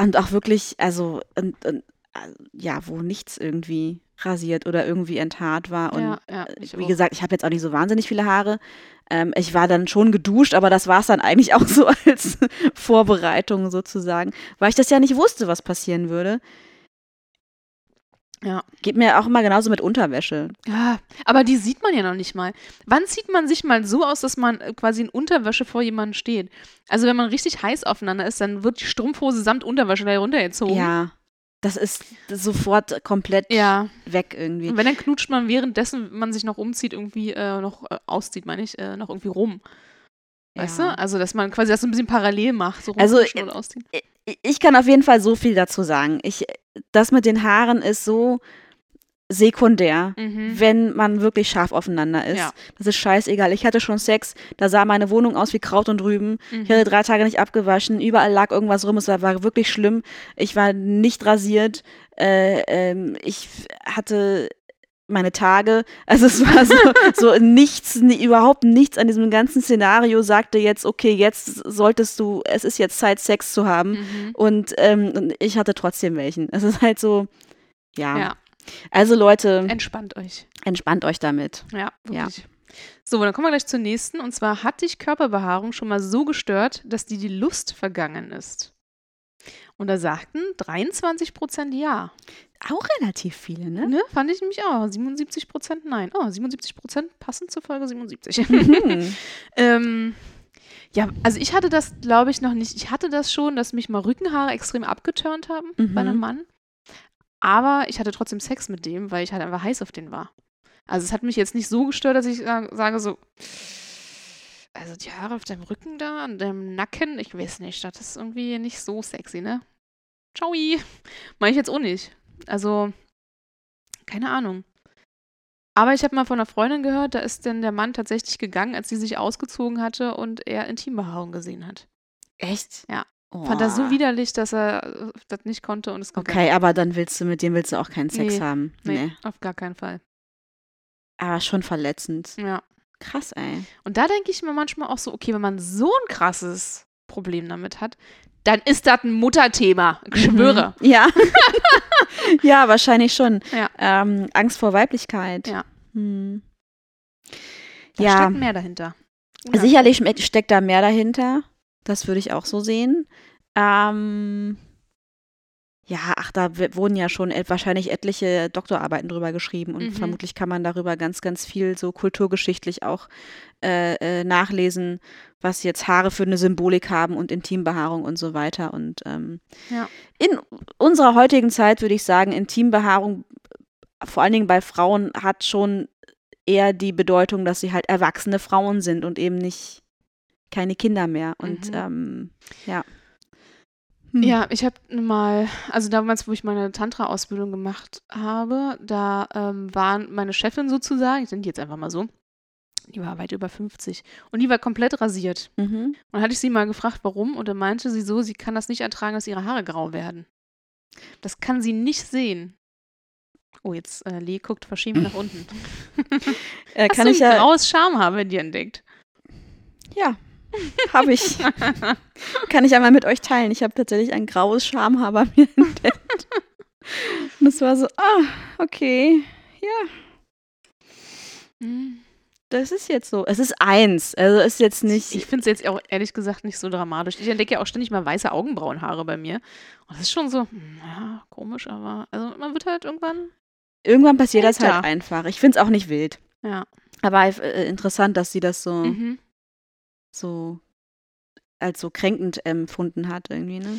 Und auch wirklich, also, und, und, äh, ja, wo nichts irgendwie rasiert oder irgendwie enthaart war. Und ja, ja, äh, wie auch. gesagt, ich habe jetzt auch nicht so wahnsinnig viele Haare. Ähm, ich war dann schon geduscht, aber das war es dann eigentlich auch <laughs> so als Vorbereitung sozusagen, weil ich das ja nicht wusste, was passieren würde. Ja. Geht mir auch immer genauso mit Unterwäsche. Ja, aber die sieht man ja noch nicht mal. Wann zieht man sich mal so aus, dass man äh, quasi in Unterwäsche vor jemandem steht? Also wenn man richtig heiß aufeinander ist, dann wird die Strumpfhose samt Unterwäsche da runtergezogen. Ja, das ist sofort komplett Ja. weg irgendwie. Und wenn, dann knutscht man währenddessen man sich noch umzieht, irgendwie äh, noch äh, auszieht, meine ich, äh, noch irgendwie rum. Weißt Ja. du? Also, dass man quasi das so ein bisschen parallel macht. So Also, und ausziehen. Ich- kann auf jeden Fall so viel dazu sagen. Ich, das mit den Haaren ist so sekundär, Mhm. wenn man wirklich scharf aufeinander ist. Ja. Das ist scheißegal. Ich hatte schon Sex, da sah meine Wohnung aus wie Kraut und Rüben. Mhm. Ich hatte drei Tage nicht abgewaschen, überall lag irgendwas rum, es war, war wirklich schlimm. Ich war nicht rasiert, äh, ähm, ich hatte meine Tage, also es war so, <laughs> so nichts, ni- überhaupt nichts an diesem ganzen Szenario sagte jetzt, okay, jetzt solltest du, es ist jetzt Zeit, Sex zu haben. Mhm. Und, ähm, ich hatte trotzdem welchen. Es ist halt so, ja. Ja, Also Leute, entspannt euch. entspannt euch damit. Ja, Ja. wirklich. So, dann kommen wir gleich zur nächsten. Und zwar hat dich Körperbehaarung schon mal so gestört, dass dir die Lust vergangen ist? Und da sagten 23 Prozent ja. Auch relativ viele, ne? Ne? Fand ich nämlich auch. 77 Prozent nein. Oh, 77 Prozent passend zur Folge 77. Mhm. <laughs> ähm, Ja, also ich hatte das, glaube ich, noch nicht. Ich hatte das schon, dass mich mal Rückenhaare extrem abgeturnt haben Mhm. bei einem Mann. Aber ich hatte trotzdem Sex mit dem, weil ich halt einfach heiß auf den war. Also es hat mich jetzt nicht so gestört, dass ich sa- sage so, also die Haare auf deinem Rücken da, an deinem Nacken, ich weiß nicht, das ist irgendwie nicht so sexy, ne? Ciao. <laughs> Mach ich jetzt auch nicht. Also, keine Ahnung. Aber ich habe mal von einer Freundin gehört, da ist denn der Mann tatsächlich gegangen, als sie sich ausgezogen hatte und er Intimbehaarung gesehen hat. Echt? Ja. Oh. Fand das so widerlich, dass er äh, das nicht konnte und es gegangen. Okay, aber dann willst du mit dem willst du auch keinen Sex Nee, haben. Nee, Nee. auf gar keinen Fall. Aber schon verletzend. Ja. Krass, ey. Und da denke ich mir manchmal auch so, okay, wenn man so ein krasses Problem damit hat, dann ist das ein Mutterthema. Ich schwöre. Mhm. Ja. <laughs> ja, wahrscheinlich schon. Ja. Ähm, Angst vor Weiblichkeit. Ja. Hm. Da Ja. steckt mehr dahinter. Oder? Sicherlich steckt da mehr dahinter. Das würde ich auch so sehen. Ähm, ja, ach, da wurden ja schon et wahrscheinlich etliche Doktorarbeiten drüber geschrieben und Mhm. vermutlich kann man darüber ganz, ganz viel so kulturgeschichtlich auch äh, äh, nachlesen, was jetzt Haare für eine Symbolik haben und Intimbehaarung und so weiter. Und ähm, Ja. in unserer heutigen Zeit würde ich sagen, Intimbehaarung, vor allen Dingen bei Frauen, hat schon eher die Bedeutung, dass sie halt erwachsene Frauen sind und eben nicht keine Kinder mehr. Und Mhm. ähm, ja. Hm. Ja, ich habe mal, also damals, wo ich meine Tantra-Ausbildung gemacht habe, da ähm, waren meine Chefin sozusagen, ich nenne die jetzt einfach mal so, die war weit über 50 und die war komplett rasiert. Mhm. Und dann hatte ich sie mal gefragt, warum, und dann meinte sie so, sie kann das nicht ertragen, dass ihre Haare grau werden. Das kann sie nicht sehen. Oh, jetzt äh, Lee guckt verschämt nach unten. <laughs> Äh, Hast kann du ich ja. graues Schamhaar in dir entdeckt? Ja, habe ich. kann ich einmal mit euch teilen. Ich habe tatsächlich ein graues Schamhaar bei mir entdeckt. Und es war so, ah, okay, ja, Hm. das ist jetzt so. Es ist eins. Also ist jetzt nicht. Ich finde es jetzt auch ehrlich gesagt nicht so dramatisch. Ich entdecke ja auch ständig mal weiße Augenbrauenhaare bei mir. Und das ist schon so, hm, ja, komisch, aber also man wird halt irgendwann, Irgendwann passiert das Alter. halt einfach. Ich finde es auch nicht wild. ja. Aber äh, interessant, dass sie das so, Mhm. So als so kränkend empfunden hat irgendwie, ne?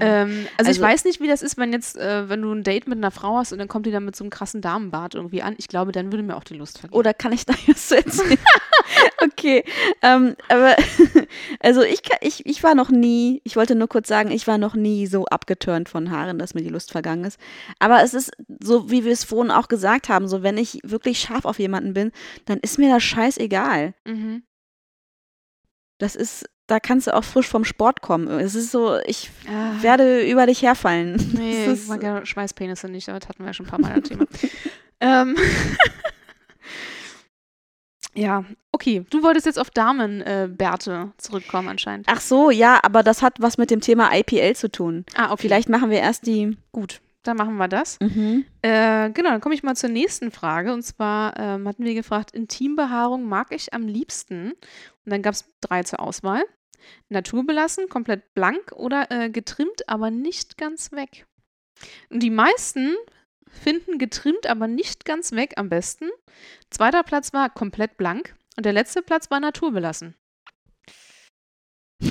Ähm, also, ich Also- weiß nicht, wie das ist, wenn jetzt, äh, wenn du ein Date mit einer Frau hast und dann kommt die dann mit so einem krassen Damenbart irgendwie an. Ich glaube, dann würde mir auch die Lust vergehen. Oder kann ich da <laughs> was zu erzählen? <laughs> okay. Ähm, aber <laughs> also ich, ich, ich war noch nie, ich wollte nur kurz sagen, ich war noch nie so abgeturnt von Haaren, dass mir die Lust vergangen ist. Aber es ist so, wie wir es vorhin auch gesagt haben, so wenn ich wirklich scharf auf jemanden bin, dann ist mir das scheißegal. Mhm. Das ist, da kannst du auch frisch vom Sport kommen. Es ist so, ich Ah, werde über dich herfallen. <laughs> Nee, ich mag ja Schweißpenisse nicht, aber das hatten wir ja schon ein paar Mal das Thema. <laughs> ähm. <laughs> ja, okay. Du wolltest jetzt auf Damenbärte äh, zurückkommen anscheinend. ach so, ja, aber das hat was mit dem Thema IPL zu tun. Ah, okay. Vielleicht machen wir erst die. Gut, dann machen wir das. Mhm. Äh, genau, dann komme ich mal zur nächsten Frage. Und zwar ähm, hatten wir gefragt, Intimbehaarung mag ich am liebsten. Und dann gab es drei zur Auswahl. Naturbelassen, komplett blank oder äh, getrimmt, aber nicht ganz weg. Und die meisten finden getrimmt, aber nicht ganz weg am besten. Zweiter Platz war komplett blank. Und der letzte Platz war naturbelassen. <laughs>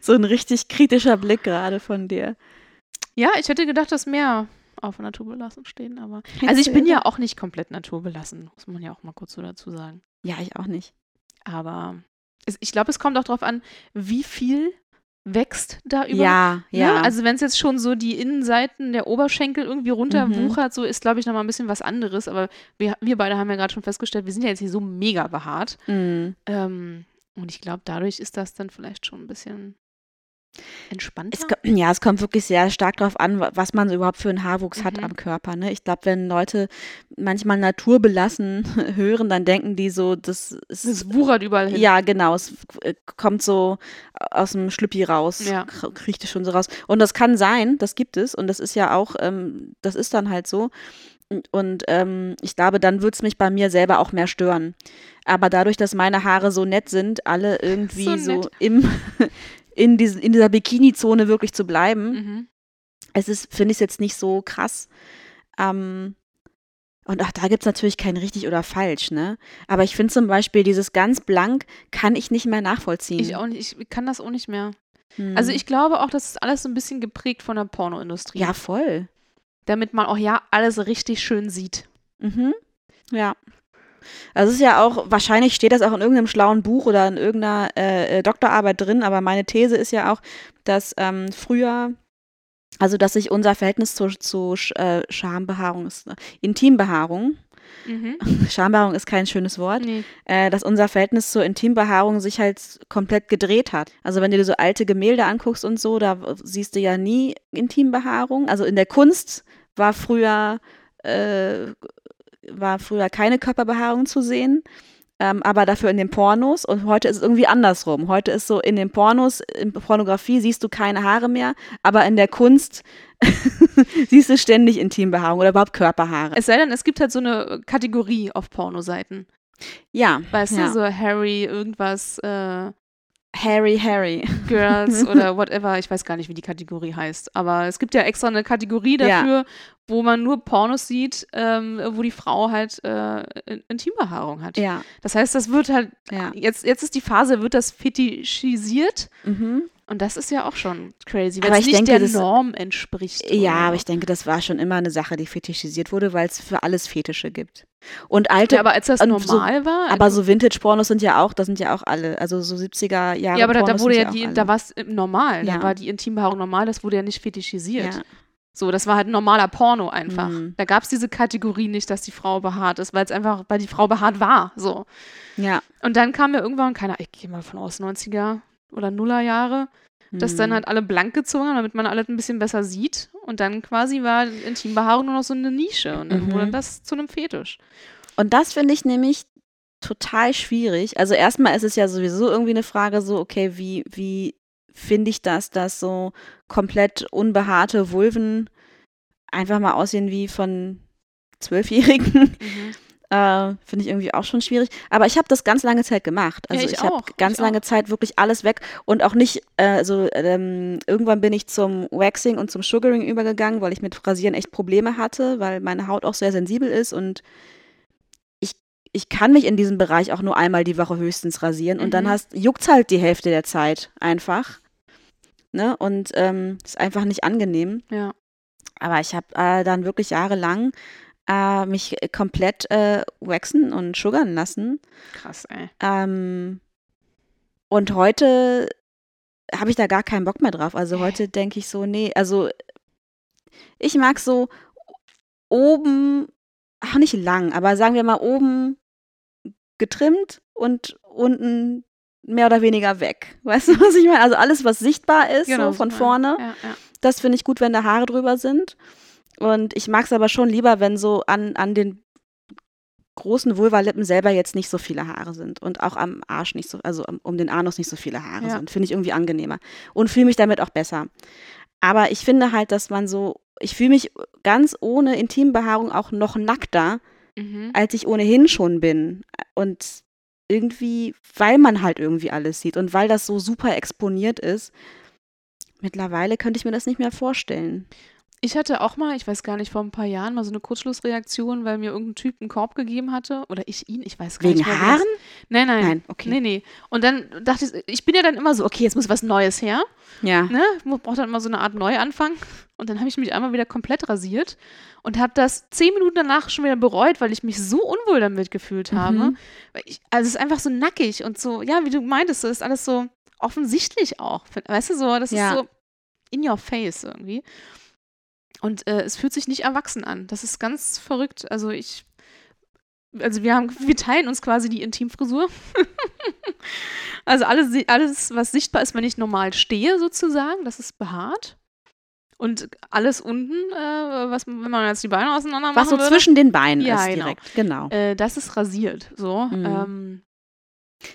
so ein richtig kritischer Blick gerade von dir. Ja, ich hätte gedacht, dass mehr auf naturbelassen stehen, aber. Also ich bin ja auch nicht komplett naturbelassen, muss man ja auch mal kurz so dazu sagen. Ja, ich auch nicht. Aber es, ich glaube, es kommt auch darauf an, wie viel wächst da über. Ja, Ne? ja. Also wenn es jetzt schon so die Innenseiten der Oberschenkel irgendwie runterwuchert, so ist, glaube ich, nochmal ein bisschen was anderes. Aber wir, wir beide haben ja gerade schon festgestellt, wir sind ja jetzt nicht so mega behaart. Mm. Ähm, und ich glaube, dadurch ist das dann vielleicht schon ein bisschen entspannter. Es, ja, es kommt wirklich sehr stark darauf an, wa- was man so überhaupt für einen Haarwuchs hat Mhm. am Körper. Ne? Ich glaube, wenn Leute manchmal naturbelassen <laughs> hören, dann denken die so, das ist. es wuchert überall hin. ja, genau, es äh, kommt so aus dem Schlüppi raus, Ja. kr- kriecht es schon so raus. Und das kann sein, das gibt es und das ist ja auch, ähm, das ist dann halt so. Und, und ähm, ich glaube, dann würde es mich bei mir selber auch mehr stören. Aber dadurch, dass meine Haare so nett sind, alle irgendwie So so, im, <laughs> in, diesen, in dieser Bikini-Zone wirklich zu bleiben, Mhm. es ist, finde ich es jetzt nicht so krass. Ähm, Und auch da gibt es natürlich kein richtig oder falsch, ne? Aber ich finde zum Beispiel dieses ganz blank kann ich nicht mehr nachvollziehen. Ich auch nicht, ich kann das auch nicht mehr. Hm. Also ich glaube auch, das ist alles so ein bisschen geprägt von der Pornoindustrie. Ja, voll. Damit man auch ja alles richtig schön sieht. Mhm. Ja. Also es ist ja auch, wahrscheinlich steht das auch in irgendeinem schlauen Buch oder in irgendeiner äh, äh, Doktorarbeit drin, aber meine These ist ja auch, dass ähm, früher, also dass sich unser Verhältnis zu, zu äh, Schambehaarung, ist, äh, Intimbehaarung, Mhm. <laughs> Schambehaarung ist kein schönes Wort, Nee. äh, dass unser Verhältnis zur Intimbehaarung sich halt komplett gedreht hat. Also wenn du dir so alte Gemälde anguckst und so, da siehst du ja nie Intimbehaarung. Also in der Kunst war früher, äh, war früher keine Körperbehaarung zu sehen. Ähm, aber dafür in den Pornos und heute ist es irgendwie andersrum. Heute ist so in den Pornos, in Pornografie siehst du keine Haare mehr, aber in der Kunst <laughs> siehst du ständig Intimbehaarung oder überhaupt Körperhaare. Es sei denn, es gibt halt so eine Kategorie auf Pornoseiten. Ja, Weißt ja. du, so Harry, irgendwas, äh, Harry, Harry. Girls <laughs> oder whatever. Ich weiß gar nicht, wie die Kategorie heißt. Aber es gibt ja extra eine Kategorie Ja. Wo man nur Pornos sieht, ähm, wo die Frau halt äh, In- Intimbehaarung hat. Ja, Das heißt, das wird halt, ja. jetzt, jetzt ist die Phase, wird das fetischisiert. Mhm. Und das ist ja auch schon crazy, weil es ich nicht denke, der das- Norm entspricht. Ja, oder aber ich denke, das war schon immer eine Sache, die fetischisiert wurde, weil es für alles Fetische gibt. Und alte, Ja, aber als das und so- normal war, aber so Vintage-Pornos sind ja auch, das sind ja auch alle, also so 70er Jahre ja, aber da, da wurde ja die, da war es normal, Ja. da war die Intimbehaarung normal, das wurde ja nicht fetischisiert. ja. So, das war halt ein normaler Porno einfach. Mhm. Da gab es diese Kategorie nicht, dass die Frau behaart ist, weil es einfach, weil die Frau behaart war. So. ja. Und dann kam ja irgendwann, keine Ahnung, ich gehe mal von aus, 90er oder Nuller Jahre, dass dann Mhm. halt alle blank gezogen haben, damit man alles ein bisschen besser sieht. Und dann quasi war Intimbehaarung nur noch so eine Nische. Und dann Mhm. wurde das zu einem Fetisch. Und das finde ich nämlich total schwierig. Also erstmal ist es ja sowieso irgendwie eine Frage so, okay, wie, wie finde ich das, dass so komplett unbehaarte Vulven einfach mal aussehen wie von Zwölfjährigen? Mhm. <laughs> Äh, Finde ich irgendwie auch schon schwierig. Aber ich habe das ganz lange Zeit gemacht. Ja, Also ich ich, habe ganz ich lange auch. Zeit wirklich alles weg und auch nicht, äh, also ähm, irgendwann bin ich zum Waxing und zum Sugaring übergegangen, weil ich mit Rasieren echt Probleme hatte, weil meine Haut auch sehr sensibel ist und ich, ich kann mich in diesem Bereich auch nur einmal die Woche höchstens rasieren und dann Mhm. hast juckt's halt die Hälfte der Zeit einfach. Ne? Und ähm, ist einfach nicht angenehm. Ja. Aber ich habe äh, dann wirklich jahrelang äh, mich komplett äh, waxen und sugern lassen. Krass, ey. Ähm, und heute habe ich da gar keinen Bock mehr drauf. Also heute denke ich so, nee, also ich mag so oben, auch nicht lang, aber sagen wir mal oben getrimmt und unten mehr oder weniger weg. Weißt du, <laughs> was ich meine? Also alles, was sichtbar ist, so von ja. vorne. Ja, ja. Das finde ich gut, wenn da Haare drüber sind. Und ich mag es aber schon lieber, wenn so an, an den großen Vulvalippen selber jetzt nicht so viele Haare sind. Und auch am Arsch nicht so, also um- um den Anus nicht so viele Haare Ja. sind. Finde ich irgendwie angenehmer. Und fühle mich damit auch besser. Aber ich finde halt, dass man so, ich fühle mich ganz ohne Intimbehaarung auch noch nackter, Mhm. als ich ohnehin schon bin. Und irgendwie, weil man halt irgendwie alles sieht und weil das so super exponiert ist, mittlerweile könnte ich mir das nicht mehr vorstellen. Ich hatte auch mal, ich weiß gar nicht, vor ein paar Jahren mal so eine Kurzschlussreaktion, weil mir irgendein Typ einen Korb gegeben hatte. Oder ich ihn, ich weiß gar Wegen nicht. wie Haaren? Nein, nein. Nein, okay. Nee, nee. Und dann dachte ich, ich bin ja dann immer so, okay, jetzt muss was Neues her. Ja. Ne? Ich brauche dann immer so eine Art Neuanfang. Und dann habe ich mich einmal wieder komplett rasiert und habe das zehn Minuten danach schon wieder bereut, weil ich mich so unwohl damit gefühlt habe. Mhm. Weil ich, also es ist einfach so nackig und so, ja, wie du meintest, so ist alles so offensichtlich auch. Weißt du, so, das Ja. ist so in your face irgendwie. Und äh, es fühlt sich nicht erwachsen an. Das ist ganz verrückt. Also ich, also wir haben, wir teilen uns quasi die Intimfrisur. <laughs> also alles, alles, was sichtbar ist, wenn ich normal stehe, sozusagen, das ist behaart. Und alles unten, äh, was, wenn man jetzt die Beine auseinander Was so würde, zwischen den Beinen Ja, ist genau. direkt. Genau. äh, das ist rasiert. So. Mhm. Ähm,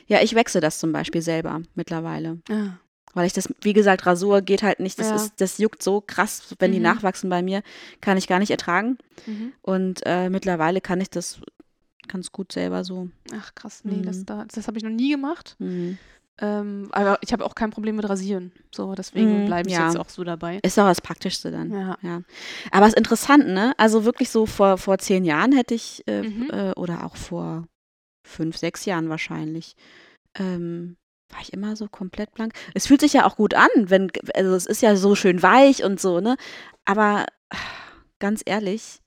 Ja, ich wechsle das zum Beispiel selber mittlerweile. ja. Weil ich das, wie gesagt, Rasur geht halt nicht. Das, Ja. ist, das juckt so krass, wenn die Mhm. nachwachsen bei mir, kann ich gar nicht ertragen. Mhm. Und äh, mittlerweile kann ich das ganz gut selber so. Ach krass, nee, das, Mhm. da, das habe ich noch nie gemacht. Ähm, aber ich habe auch kein Problem mit Rasieren. So, deswegen Mm, bleibe ich ja. jetzt auch so dabei. Ist doch das Praktischste dann. Ja. Ja. Aber es ist interessant, ne? Also wirklich so vor, vor zehn Jahren hätte ich, äh, Mhm. äh, oder auch vor fünf, sechs Jahren wahrscheinlich, ähm, war ich immer so komplett blank. Es fühlt sich ja auch gut an, wenn, also es ist ja so schön weich und so, ne? Aber ah, ganz ehrlich,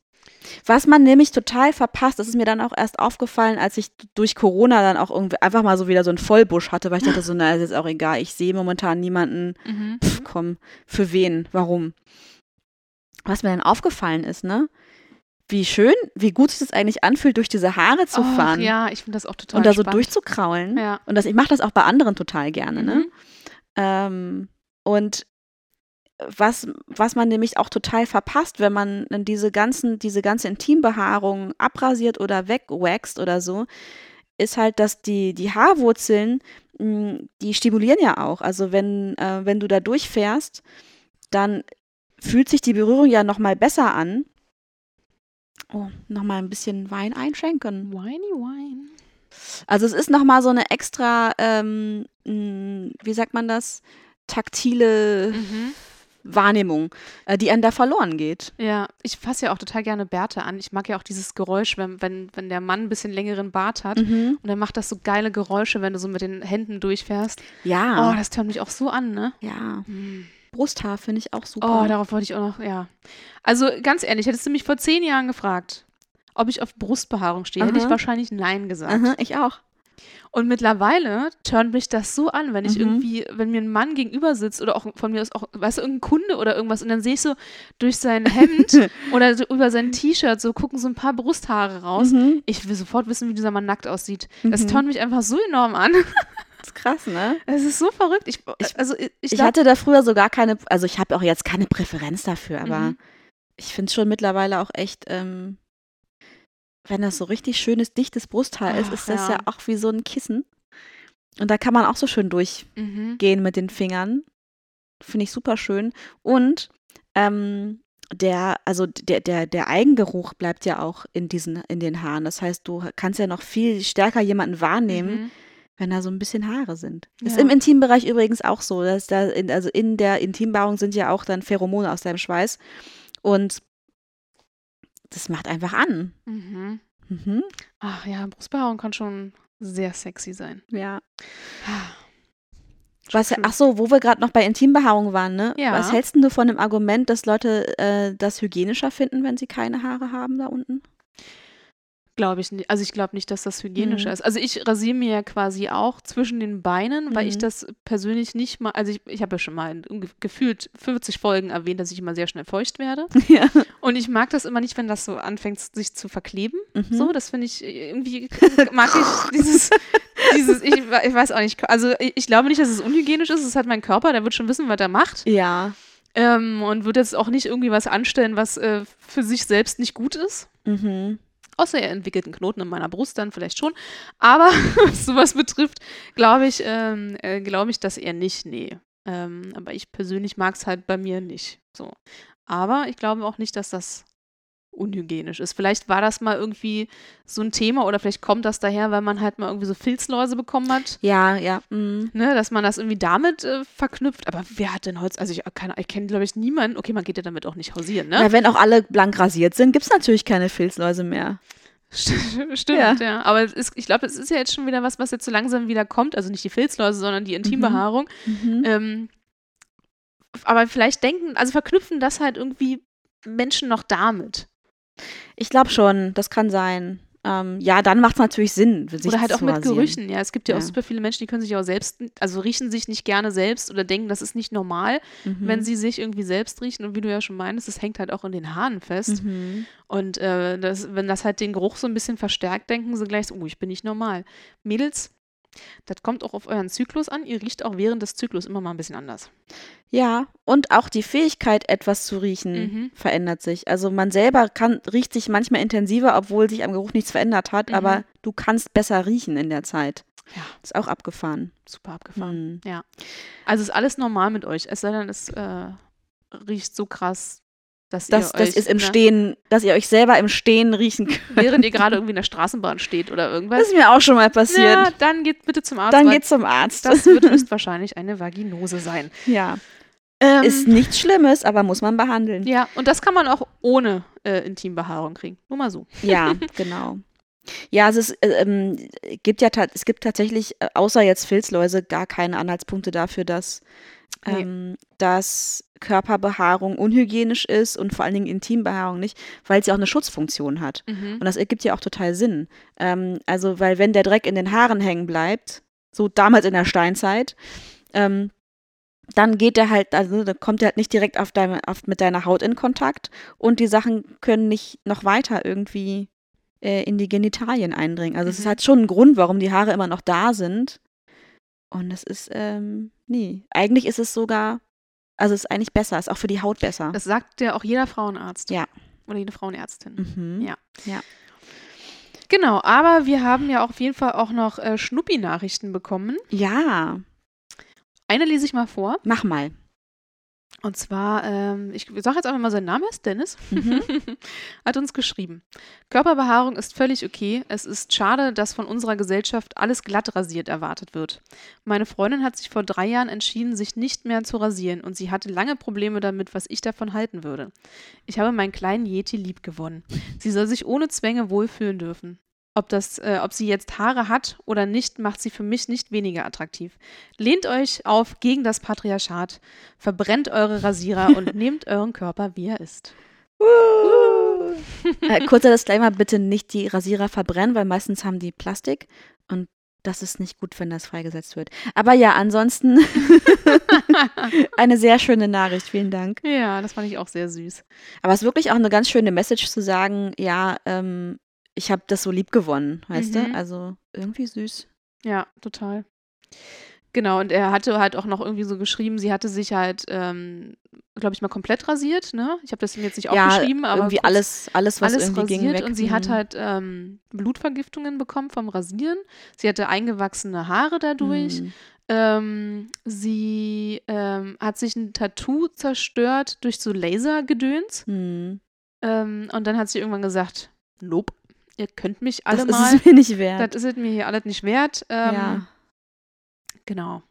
was man nämlich total verpasst, das ist mir dann auch erst aufgefallen, als ich durch Corona dann auch irgendwie einfach mal so wieder so einen Vollbusch hatte, weil ich dachte so, na, ist jetzt auch egal, ich sehe momentan niemanden, Mhm. Pff, komm, für wen? Warum? Was mir dann aufgefallen ist, ne? Wie schön, wie gut sich das eigentlich anfühlt, durch diese Haare zu Och, fahren Ja, ich finde das auch total und da so spannend. durchzukraulen. Ja. Und das, ich mache das auch bei anderen total gerne, ne? Mhm. Ähm, und was, was man nämlich auch total verpasst, wenn man diese ganzen, diese ganze Intimbehaarung abrasiert oder wegwaxt oder so, ist halt, dass die, die Haarwurzeln, mh, die stimulieren ja auch. Also wenn, äh, wenn du da durchfährst, dann fühlt sich die Berührung ja nochmal besser an. Oh, nochmal ein bisschen Wein einschenken. Whiny Wine. Also es ist nochmal so eine extra, ähm, mh, wie sagt man das, taktile Mhm. Wahrnehmung, äh, die an da verloren geht. Ja, ich fasse ja auch total gerne Bärte an. Ich mag ja auch dieses Geräusch, wenn, wenn, wenn der Mann ein bisschen längeren Bart hat. Mhm. Und er macht das so geile Geräusche, wenn du so mit den Händen durchfährst. Oh, Ja, das tönt mich auch so an, ne? ja. Hm. Brusthaar finde ich auch super. Oh, darauf wollte ich auch noch, ja. Also ganz ehrlich, hättest du mich vor zehn Jahren gefragt, ob ich auf Brustbehaarung stehe, hätte ich Aha. wahrscheinlich Nein gesagt. Aha, ich auch. Und mittlerweile turnt mich das so an, wenn ich Mhm. irgendwie, wenn mir ein Mann gegenüber sitzt oder auch von mir aus auch, weißt du, irgendein Kunde oder irgendwas und dann sehe ich so durch sein Hemd <laughs> oder so über sein T-Shirt so gucken so ein paar Brusthaare raus. Mhm. Ich will sofort wissen, wie dieser Mann nackt aussieht. Das Mhm. turnt mich einfach so enorm an. <laughs> Das ist krass, ne? Es ist so verrückt. Ich, Ich- also ich, ich Ich glaub, hatte da früher so gar keine, also ich habe auch jetzt keine Präferenz dafür, aber Mhm. ich finde es schon mittlerweile auch echt, ähm, wenn das so richtig schönes, dichtes Brusthaar ist, Ach, ist das ja. ja auch wie so ein Kissen. Und da kann man auch so schön durchgehen mhm. mit den Fingern. Finde ich super schön. Und ähm, der, also der, der, der Eigengeruch bleibt ja auch in diesen, in den Haaren. Das heißt, du kannst ja noch viel stärker jemanden wahrnehmen, Mhm. wenn da so ein bisschen Haare sind. Ist Ja. im Intimbereich übrigens auch so. Dass da in, also in der Intimbehaarung sind ja auch dann Pheromone aus deinem Schweiß. Und das macht einfach an. Mhm. Mhm. Ach ja, Brustbehaarung kann schon sehr sexy sein. Ja. Was, ach so, wo wir gerade noch bei Intimbehaarung waren, ne? Ja. Was hältst du von dem Argument, dass Leute äh, das hygienischer finden, wenn sie keine Haare haben da unten? Glaube ich nicht. Also ich glaube nicht, dass das hygienischer Mhm. ist. Also ich rasiere mir ja quasi auch zwischen den Beinen, weil ich Mhm. das persönlich nicht mal, also ich, ich habe ja schon mal gefühlt 50 Folgen erwähnt, dass ich immer sehr schnell feucht werde. <laughs> ja. Und ich mag das immer nicht, wenn das so anfängt, sich zu verkleben. Mhm. So, das finde ich irgendwie, mag ich <laughs> dieses, dieses, ich, ich weiß auch nicht, also ich, ich glaube nicht, dass es unhygienisch ist. Es halt mein Körper, der wird schon wissen, was er macht. Ja. Ähm, und wird jetzt auch nicht irgendwie was anstellen, was äh, für sich selbst nicht gut ist. Mhm. Außer er entwickelt einen Knoten in meiner Brust, dann vielleicht schon. Aber was <laughs> sowas betrifft, glaube ich, ähm, äh, glaube ich das eher nicht. Nee. Ähm, aber ich persönlich mag es halt bei mir nicht. So. Aber ich glaube auch nicht, dass das unhygienisch ist. Vielleicht war das mal irgendwie so ein Thema oder vielleicht kommt das daher, weil man halt mal irgendwie so Filzläuse bekommen hat. Ja, ja. Mhm. Ne, dass man das irgendwie damit äh, verknüpft. Aber wer hat denn heute, also ich, keine- ich kenne, glaube ich, niemanden, okay, man geht ja damit auch nicht hausieren, ne? Na, wenn auch alle blank rasiert sind, gibt es natürlich keine Filzläuse mehr. St- <laughs> Stimmt, Ja. ja. Aber ist, ich glaube, es ist ja jetzt schon wieder was, was jetzt so langsam wieder kommt. Also nicht die Filzläuse, sondern die Intimbehaarung. Mhm. Ähm, aber vielleicht denken, also verknüpfen das halt irgendwie Menschen noch damit. Ich glaube schon, das kann sein. Ähm, ja, dann macht es natürlich Sinn, sich oder halt auch mit rasieren. Gerüchen. Ja, es gibt ja, auch Ja. super viele Menschen, die können sich auch selbst, also riechen sich nicht gerne selbst oder denken, das ist nicht normal, Mhm. wenn sie sich irgendwie selbst riechen. Und wie du ja schon meinst, es hängt halt auch in den Haaren fest. Mhm. Und äh, das, wenn das halt den Geruch so ein bisschen verstärkt, denken sie gleich so, oh, ich bin nicht normal. Mädels, das kommt auch auf euren Zyklus an. Ihr riecht auch während des Zyklus immer mal ein bisschen anders. Ja, und auch die Fähigkeit, etwas zu riechen, Mhm. verändert sich. Also man selber kann, riecht sich manchmal intensiver, obwohl sich am Geruch nichts verändert hat, Mhm. aber du kannst besser riechen in der Zeit. Ja. Ist auch abgefahren. Super abgefahren. Mhm. Also ist alles normal mit euch. Es sei denn, es äh, riecht so krass, Dass, euch ihr es im Stehen, dass ihr euch selber im Stehen riechen könnt. während ihr gerade irgendwie in der Straßenbahn steht oder Das irgendwas. ist mir auch schon mal passiert. Ja, dann geht bitte zum Arzt. Dann geht's zum Arzt. das wird höchstwahrscheinlich eine Vaginose sein. <laughs> ja. Ähm, Ist nichts Schlimmes, aber muss man behandeln. ja, und das kann man auch ohne äh, Intimbehaarung kriegen. Nur mal so. Ja, <laughs> genau. Ja, es äh, ähm, gibt ja es gibt tatsächlich, äh, außer jetzt Filzläuse, gar keine Anhaltspunkte dafür, dass, Nee. ähm, dass Körperbehaarung unhygienisch ist und vor allen Dingen Intimbehaarung nicht, weil sie auch eine Schutzfunktion hat. Mhm. Und das ergibt ja auch total Sinn. Ähm, also, weil wenn der Dreck in den Haaren hängen bleibt, so damals in der Steinzeit, ähm, dann geht der halt, also da kommt der halt nicht direkt auf deine, auf, mit deiner Haut in Kontakt und die Sachen können nicht noch weiter irgendwie äh, in die Genitalien eindringen. Also es ist Mhm. halt schon ein Grund, warum die Haare immer noch da sind. Und es ist, ähm, nee, eigentlich ist es sogar, also es ist eigentlich besser, ist auch für die Haut besser. Das sagt ja auch jeder Frauenarzt. Ja. Oder jede Frauenärztin. Mhm. Ja. Genau, aber wir haben ja auf jeden Fall auch noch äh, Schnuppi-Nachrichten bekommen. Ja, Eine lese ich mal vor. mach mal. Und zwar, ähm, ich sage jetzt einfach mal seinen Namen, ist Dennis. Mhm. <laughs> Hat uns geschrieben. Körperbehaarung ist völlig okay. Es ist schade, dass von unserer Gesellschaft alles glatt rasiert erwartet wird. Meine Freundin hat sich vor drei Jahren entschieden, sich nicht mehr zu rasieren und sie hatte lange Probleme damit, was ich davon halten würde. Ich habe meinen kleinen Yeti lieb gewonnen. Sie soll sich ohne Zwänge wohlfühlen dürfen. Ob, das, äh, ob sie jetzt Haare hat oder nicht, macht sie für mich nicht weniger attraktiv. Lehnt euch auf gegen das Patriarchat, verbrennt eure Rasierer und <laughs> nehmt euren Körper, wie er ist. äh, kurzer Disclaimer, bitte nicht die Rasierer verbrennen, weil meistens haben die Plastik und das ist nicht gut, wenn das freigesetzt wird. Aber ja, ansonsten <laughs> eine sehr schöne Nachricht, vielen Dank. Ja, das fand ich auch sehr süß. Aber es ist wirklich auch eine ganz schöne Message zu sagen, ja, ähm, ich habe das so lieb gewonnen, weißt Mhm. du? Also irgendwie süß. Ja, total. Genau, und er hatte halt auch noch irgendwie so geschrieben, sie hatte sich halt, ähm, glaube ich, mal komplett rasiert, ne? Ich habe das ihm jetzt nicht ja, aufgeschrieben, aber irgendwie alles, alles, was alles irgendwie ging, rasiert weg. und sie hat halt ähm, Blutvergiftungen bekommen vom Rasieren. Sie hatte eingewachsene Haare dadurch. Mhm. Ähm, sie ähm, hat sich ein Tattoo zerstört durch so Lasergedöns. Mhm. Und dann hat sie irgendwann gesagt, nope, ihr könnt mich alle Das mal, ist es mir nicht wert. das ist mir hier alles nicht wert. Ähm, ja. Genau.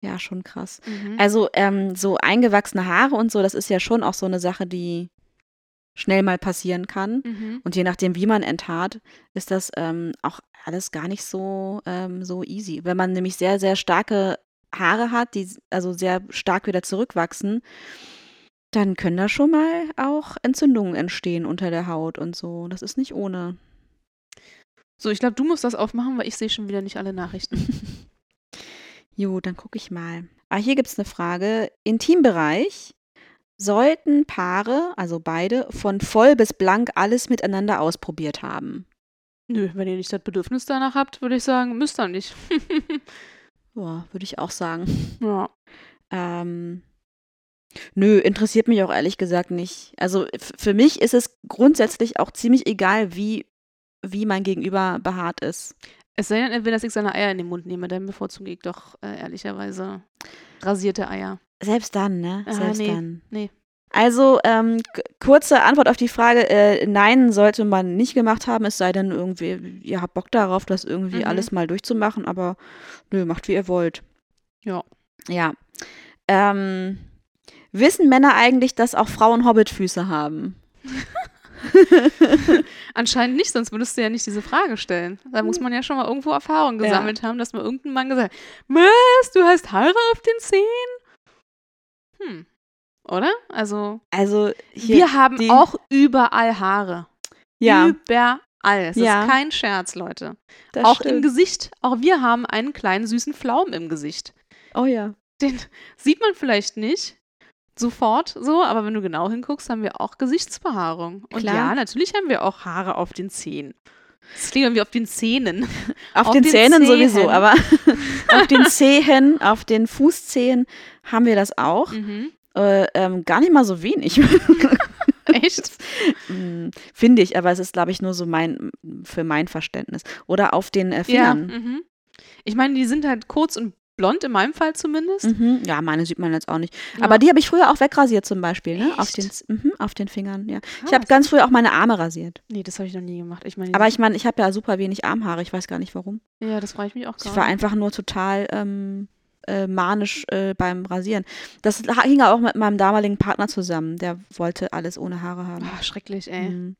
ja, schon krass. Mhm. Also ähm, so eingewachsene Haare und so, das ist ja schon auch so eine Sache, die schnell mal passieren kann. Mhm. Und je nachdem, wie man enthaart, ist das ähm, auch alles gar nicht so, ähm, so easy. Wenn man nämlich sehr, sehr starke Haare hat, die also sehr stark wieder zurückwachsen, dann können da schon mal auch Entzündungen entstehen unter der Haut und so. Das ist nicht ohne. So, ich glaube, du musst das aufmachen, weil ich sehe schon wieder nicht alle Nachrichten. <laughs> Jo, dann gucke ich mal. Ah, hier gibt es eine Frage. Intimbereich. Sollten Paare, also beide, von voll bis blank alles miteinander ausprobiert haben? Nö, wenn ihr nicht das Bedürfnis danach habt, würde ich sagen, müsst ihr nicht. <laughs> Ja, würde ich auch sagen. ja. Ähm, nö, interessiert mich auch ehrlich gesagt nicht. Also für mich ist es grundsätzlich auch ziemlich egal, wie, wie mein Gegenüber behaart ist. Es sei denn, er will, dass ich seine Eier in den Mund nehme, dann bevorzuge ich doch äh, ehrlicherweise rasierte Eier. Selbst dann, ne? Ah, Selbst nee, dann. nee. Also, ähm, kurze Antwort auf die Frage, äh, nein, sollte man nicht gemacht haben, es sei denn irgendwie, ihr habt Bock darauf, das irgendwie Mhm. alles mal durchzumachen, aber nö, macht wie ihr wollt. Ja. Ja. Ähm, wissen Männer eigentlich, dass auch Frauen Hobbitfüße haben? <laughs> <laughs> Anscheinend nicht, sonst würdest du ja nicht diese Frage stellen. Da muss man ja schon mal irgendwo Erfahrung Ja. gesammelt haben, dass mal irgendein Mann gesagt hat, was, du hast Haare auf den Zehen? Hm. Oder? Also, Also, wir haben auch überall Haare. ja, Überall. Es Ja. ist kein Scherz, Leute. das auch im stimmt. Gesicht. Auch wir haben einen kleinen süßen Pflaum im Gesicht. Oh ja. Den sieht man vielleicht nicht sofort so, aber wenn du genau hinguckst, haben wir auch Gesichtsbehaarung. Und Klar. ja, natürlich haben wir auch Haare auf den Zähnen. Das klingt irgendwie auf den Zähnen. <laughs> Auf, Auf den, den Zähnen sowieso, Zehen. aber <laughs> auf den Zehen, auf den Fußzehen haben wir das auch. Mhm. Äh, ähm, gar nicht mal so wenig. <laughs> Echt? Mm, Finde ich, aber es ist, glaube ich, nur so mein, für mein Verständnis. Oder auf den äh, Ja. Fingern. Mhm. Ich meine, die sind halt kurz und blond, in meinem Fall zumindest. Mhm. Ja, meine sieht man jetzt auch nicht. Ja. Aber die habe ich früher auch wegrasiert zum Beispiel, ne? Auf den, Echt? mhm, auf den Fingern, ja. Ich Krass. habe ganz früher auch meine Arme rasiert. Nee, das habe ich noch nie gemacht. Ich meine, Aber ich meine, ich habe ja super wenig Armhaare. Ich weiß gar nicht warum. ja, das frage ich mich auch Ich war gerade. einfach nur total ähm, äh, manisch äh, beim Rasieren. Das hing auch mit meinem damaligen Partner zusammen. Der wollte alles ohne Haare haben. Ah, schrecklich, ey. Mhm.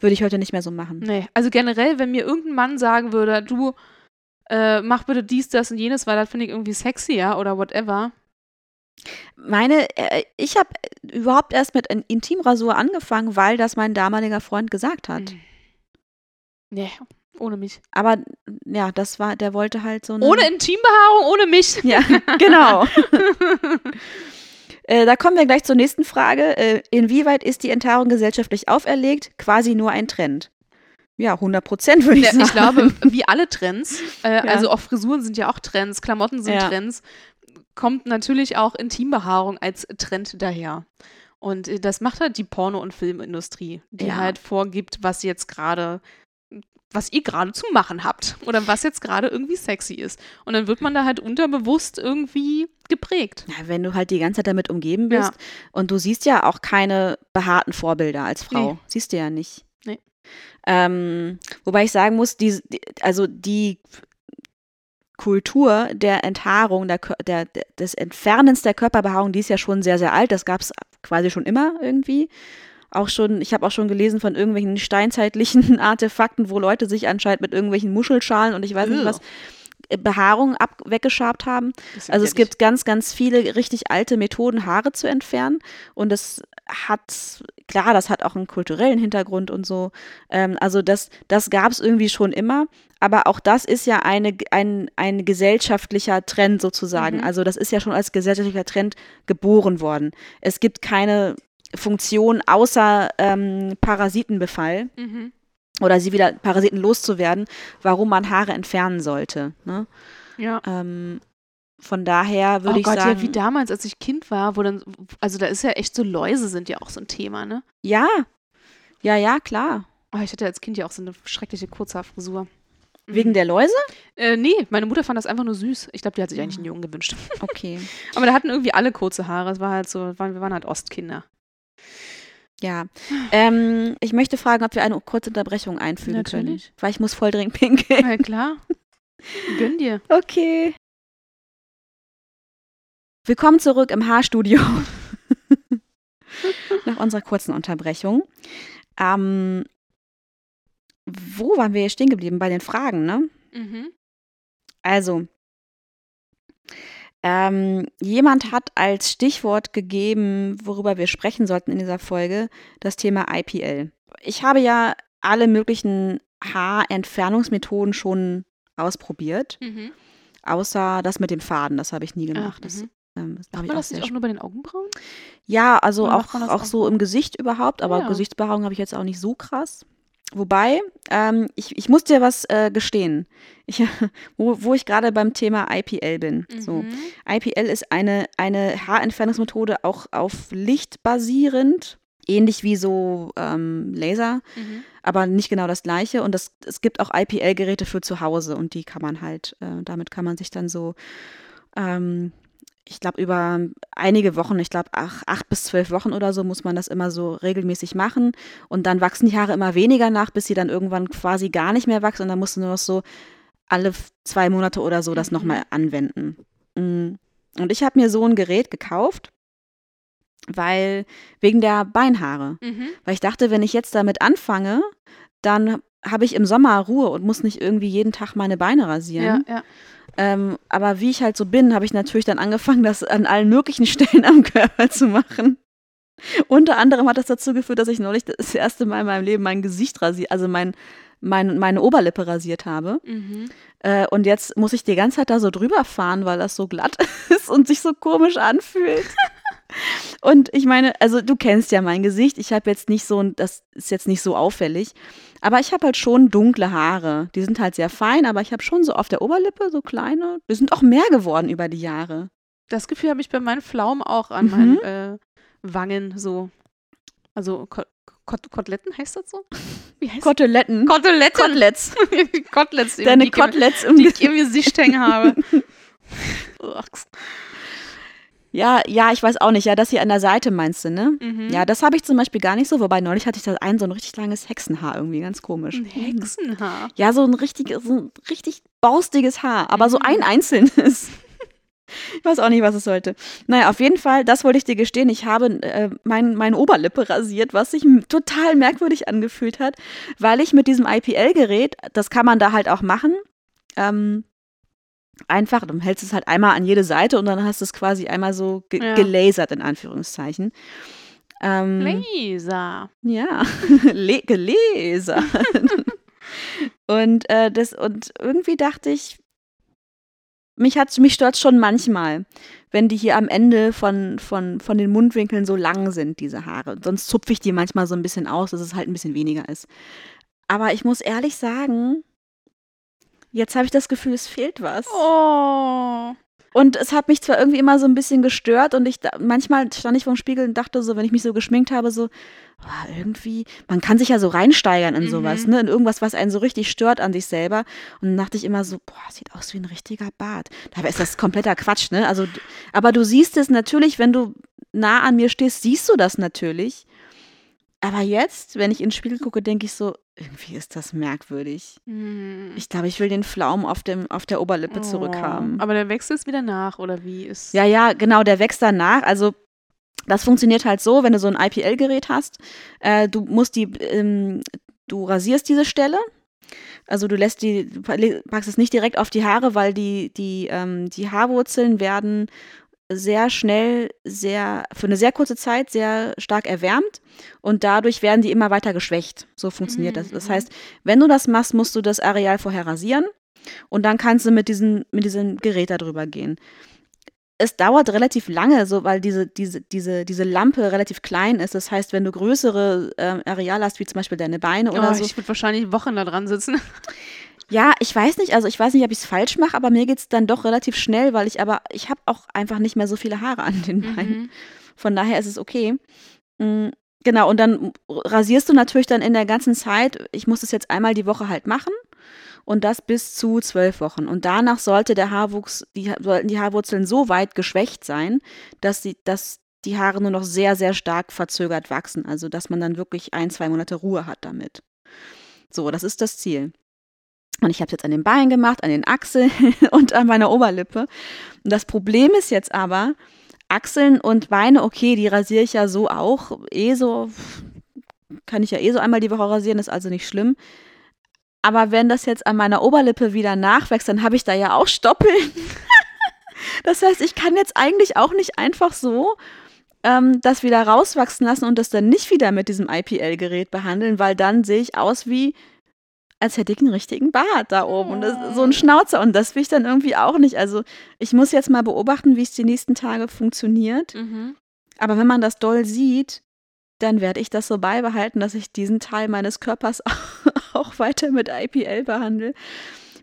Würde ich heute nicht mehr so machen. Nee, also generell, wenn mir irgendein Mann sagen würde, du äh, mach bitte dies, das und jenes, weil das finde ich irgendwie sexy, ja, oder whatever. Meine, äh, ich habe überhaupt erst mit In- Intimrasur angefangen, weil das mein damaliger Freund gesagt hat. Nee, ohne mich. Aber ja, das war, der wollte halt so eine. Ohne Intimbehaarung, ohne mich. <laughs> Ja, genau. <laughs> Äh, da kommen wir gleich zur nächsten Frage. Äh, inwieweit ist die Enthaarung gesellschaftlich auferlegt? Quasi nur ein Trend. Ja, 100 Prozent würde ich sagen. ich glaube, wie alle Trends, äh, Ja. also auch Frisuren sind ja auch Trends, Klamotten sind Ja. Trends, kommt natürlich auch Intimbehaarung als Trend daher. Und äh, das macht halt die Porno- und Filmindustrie, die Ja. halt vorgibt, was jetzt gerade, was ihr gerade zu machen habt oder was jetzt gerade irgendwie sexy ist. Und dann wird man da halt unterbewusst irgendwie geprägt. Ja, wenn du halt die ganze Zeit damit umgeben bist Ja. und du siehst ja auch keine behaarten Vorbilder als Frau. Nee. Siehst du ja nicht. Ähm, wobei ich sagen muss, die, also die Kultur der Enthaarung, der, der, des Entfernens der Körperbehaarung, die ist ja schon sehr, sehr alt. Das gab es quasi schon immer irgendwie. Auch schon, ich habe auch schon gelesen von irgendwelchen steinzeitlichen <laughs> Artefakten, wo Leute sich anscheinend mit irgendwelchen Muschelschalen und ich weiß nicht was äh, Behaarung ab, weggeschabt haben. Also es gibt ganz, ganz viele richtig alte Methoden, Haare zu entfernen. Und das hat, klar, das hat auch einen kulturellen Hintergrund und so. Ähm, also das, das gab es irgendwie schon immer. Aber auch das ist ja eine, ein, ein gesellschaftlicher Trend sozusagen. Mhm. Also das ist ja schon als gesellschaftlicher Trend geboren worden. Es gibt keine Funktion außer ähm, Parasitenbefall Mhm. oder sie wieder Parasiten loszuwerden, warum man Haare entfernen sollte. Ne? Ja. Ähm, von daher würde oh ich Gott, sagen, ja, wie damals, als ich Kind war, wo dann, also da ist ja echt so Läuse sind ja auch so ein Thema, ne? ja, ja, ja, klar. Oh, ich hatte als Kind ja auch so eine schreckliche Kurzhaarfrisur. Wegen der Läuse? Äh, nee, meine Mutter fand das einfach nur süß. Ich glaube, die hat sich Ah. eigentlich einen Jungen gewünscht. <laughs> Okay. Aber da hatten irgendwie alle kurze Haare. Es war halt so, waren, wir waren halt Ostkinder. Ja. Ähm, ich möchte fragen, ob wir eine kurze Unterbrechung einfügen Natürlich. können. Weil ich muss voll dringend pinkeln. Ja, klar. <laughs> Gönn dir. Okay. Willkommen zurück im Haarstudio. <laughs> Nach unserer kurzen Unterbrechung. Ähm, wo waren wir stehen geblieben? Bei den Fragen, ne? Mhm. Also, ähm, jemand hat als Stichwort gegeben, worüber wir sprechen sollten in dieser Folge, das Thema IPL. Ich habe ja alle möglichen Haarentfernungsmethoden schon ausprobiert, Mhm. außer das mit dem Faden, das habe ich nie Ach, gemacht. Das, mhm. Ähm, das Macht man das nicht auch nur bei den Augenbrauen? ja, also Oder auch, auch so im Gesicht überhaupt, aber Ja. Gesichtsbehaarung habe ich jetzt auch nicht so krass. Wobei, ähm, ich, ich muss dir was äh, gestehen, ich, <laughs> wo, wo ich gerade beim Thema IPL bin. So. Mhm. IPL ist eine, eine Haarentfernungsmethode auch auf Licht basierend, ähnlich wie so ähm, Laser, Mhm. aber nicht genau das gleiche. Und das, es gibt auch IPL-Geräte für zu Hause und die kann man halt, äh, damit kann man sich dann so, ähm, ich glaube, über einige Wochen, ich glaube, ach, acht bis zwölf Wochen oder so, muss man das immer so regelmäßig machen. Und dann wachsen die Haare immer weniger nach, bis sie dann irgendwann quasi gar nicht mehr wachsen. Und dann musst du nur noch so alle zwei Monate oder so das Mhm. nochmal anwenden. Mm. Und ich habe mir so ein Gerät gekauft, weil wegen der Beinhaare. Mhm. Weil ich dachte, wenn ich jetzt damit anfange, dann habe ich im Sommer Ruhe und muss nicht irgendwie jeden Tag meine Beine rasieren. Ja, ja. Ähm, aber wie ich halt so bin, habe ich natürlich dann angefangen, das an allen möglichen <laughs> Stellen am Körper zu machen. Unter anderem hat das dazu geführt, dass ich neulich das erste Mal in meinem Leben mein Gesicht rasiert, also mein, mein, meine Oberlippe rasiert habe. Mhm. Äh, und jetzt muss ich die ganze Zeit da so drüber fahren, weil das so glatt <laughs> ist und sich so komisch anfühlt. <laughs> und ich meine, also du kennst ja mein Gesicht. Ich habe jetzt nicht so, ein- das ist jetzt nicht so auffällig. Aber ich habe halt schon dunkle Haare. Die sind halt sehr fein, aber ich habe schon so auf der Oberlippe so kleine. Die sind auch mehr geworden über die Jahre. Das Gefühl habe ich bei meinen Pflaumen auch an Mhm. meinen äh, Wangen so. Also Ko Kot Koteletten heißt das so? Wie heißt Koteletten. Koteletten. Koteletts. Koteletts, <laughs> Deine Koteletts die ich im Gesicht hängen habe. <laughs> Ja, ja, ich weiß auch nicht. Ja, das hier an der Seite meinst du, ne? Mhm. Ja, das habe ich zum Beispiel gar nicht so. Wobei neulich hatte ich da ein so ein richtig langes Hexenhaar irgendwie, ganz komisch. Ein Hexenhaar. Ja, so ein richtig, so ein richtig baustiges Haar, aber so Mhm. ein einzelnes. <laughs> Ich weiß auch nicht, was es sollte. Naja, auf jeden Fall, das wollte ich dir gestehen. Ich habe äh, mein, meine Oberlippe rasiert, was sich total merkwürdig angefühlt hat, weil ich mit diesem IPL-Gerät, das kann man da halt auch machen, ähm, einfach, du hältst es halt einmal an jede Seite und dann hast du es quasi einmal so ge Ja. gelasert, in Anführungszeichen. Ähm, Laser. ja, <laughs> Le gelesen. <laughs> und, äh, das, und irgendwie dachte ich, mich, hat, mich stört schon manchmal, wenn die hier am Ende von, von, von den Mundwinkeln so lang sind, diese Haare. Sonst zupfe ich die manchmal so ein bisschen aus, dass es halt ein bisschen weniger ist. Aber ich muss ehrlich sagen, jetzt habe ich das Gefühl, es fehlt was. Oh. Und es hat mich zwar irgendwie immer so ein bisschen gestört und ich da, manchmal stand ich vor dem Spiegel und dachte so, wenn ich mich so geschminkt habe, so, ah, irgendwie, man kann sich ja so reinsteigern in sowas, Mhm. ne, in irgendwas, was einen so richtig stört an sich selber. Und dann dachte ich immer so, boah, sieht aus wie ein richtiger Bart. Dabei ist das kompletter Quatsch, ne? Also, aber du siehst es natürlich, wenn du nah an mir stehst, siehst du das natürlich. Aber jetzt, wenn ich in den Spiegel gucke, denke ich so, irgendwie ist das merkwürdig. Hm. Ich glaube, ich will den Pflaum auf, dem, auf der Oberlippe zurückhaben. Oh. Aber der wächst jetzt wieder nach, oder wie ist? Ja, ja, genau, der wächst danach. Also das funktioniert halt so, wenn du so ein IPL-Gerät hast, äh, du musst die, ähm, du rasierst diese Stelle. Also du lässt die, du packst es nicht direkt auf die Haare, weil die, die, ähm, die Haarwurzeln werden sehr schnell, sehr, für eine sehr kurze Zeit sehr stark erwärmt und dadurch werden die immer weiter geschwächt. So funktioniert das. Das Mhm. heißt, wenn du das machst, musst du das Areal vorher rasieren und dann kannst du mit, diesen, mit diesem Gerät darüber gehen es dauert relativ lange, so weil diese, diese, diese, diese Lampe relativ klein ist. Das heißt, wenn du größere ähm, Areale hast, wie zum Beispiel deine Beine oder oh, so. Ich würde wahrscheinlich Wochen da dran sitzen. <laughs> Ja, ich weiß nicht, also ich weiß nicht, ob ich es falsch mache, aber mir geht es dann doch relativ schnell, weil ich aber, ich habe auch einfach nicht mehr so viele Haare an den Beinen. Mhm. Von daher ist es okay. Mm, Genau, und dann rasierst du natürlich dann in der ganzen Zeit, ich muss das jetzt einmal die Woche halt machen und das bis zu zwölf Wochen. Und danach sollte der Haarwuchs, die, sollten die Haarwurzeln so weit geschwächt sein, dass, die, dass die Haare nur noch sehr, sehr stark verzögert wachsen. Also, dass man dann wirklich ein, zwei Monate Ruhe hat damit. So, das ist das Ziel. Und ich habe jetzt an den Beinen gemacht, an den Achseln <laughs> und an meiner Oberlippe. Und das Problem ist jetzt aber, Achseln und Beine, okay, die rasiere ich ja so auch, eh so, kann ich ja eh so einmal die Woche rasieren, ist also nicht schlimm. Aber wenn das jetzt an meiner Oberlippe wieder nachwächst, dann habe ich da ja auch Stoppeln. <laughs> das heißt, ich kann jetzt eigentlich auch nicht einfach so ähm, das wieder rauswachsen lassen und das dann nicht wieder mit diesem IPL-Gerät behandeln, weil dann sehe ich aus wie, als hätte ich einen richtigen Bart da oben und das, so ein Schnauzer. Und das will ich dann irgendwie auch nicht. Also ich muss jetzt mal beobachten, wie es die nächsten Tage funktioniert. Mhm. Aber wenn man das doll sieht, dann werde ich das so beibehalten, dass ich diesen Teil meines Körpers <laughs> auch weiter mit IPL behandle.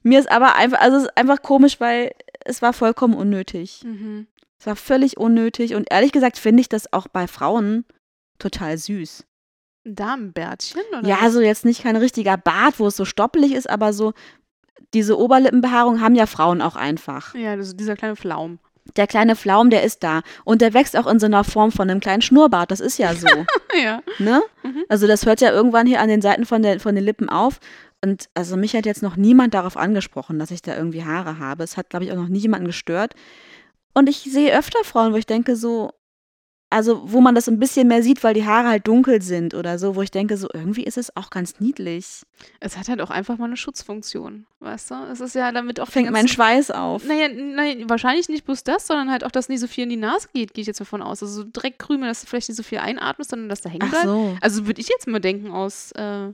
Mir ist aber einfach, also es ist einfach komisch, weil es war vollkommen unnötig. Mhm. Es war völlig unnötig und ehrlich gesagt finde ich das auch bei Frauen total süß. Damenbärtchen? Oder Ja, also jetzt nicht kein richtiger Bart, wo es so stoppelig ist, aber so diese Oberlippenbehaarung haben ja Frauen auch einfach. Ja, ist dieser kleine Pflaum. Der kleine Pflaum, der ist da und der wächst auch in so einer Form von einem kleinen Schnurrbart. Das ist ja so. <laughs> ja. Ne? Mhm. Also das hört ja irgendwann hier an den Seiten von, der, von den Lippen auf. Und also mich hat jetzt noch niemand darauf angesprochen, dass ich da irgendwie Haare habe. Es hat, glaube ich, auch noch nie jemanden gestört. Und ich sehe öfter Frauen, wo ich denke so, also wo man das ein bisschen mehr sieht, weil die Haare halt dunkel sind oder so, wo ich denke so, irgendwie ist es auch ganz niedlich. Es hat halt auch einfach mal eine Schutzfunktion, weißt du? Es ist ja damit auch Fängt mein Schweiß auf. Naja, nein, wahrscheinlich nicht bloß das, sondern halt auch, dass nicht so viel in die Nase geht, gehe ich jetzt davon aus. Also so Dreckkrümel, dass du vielleicht nicht so viel einatmest, sondern dass da hängen Ach bleibt. so. Also würde ich jetzt mal denken aus, äh,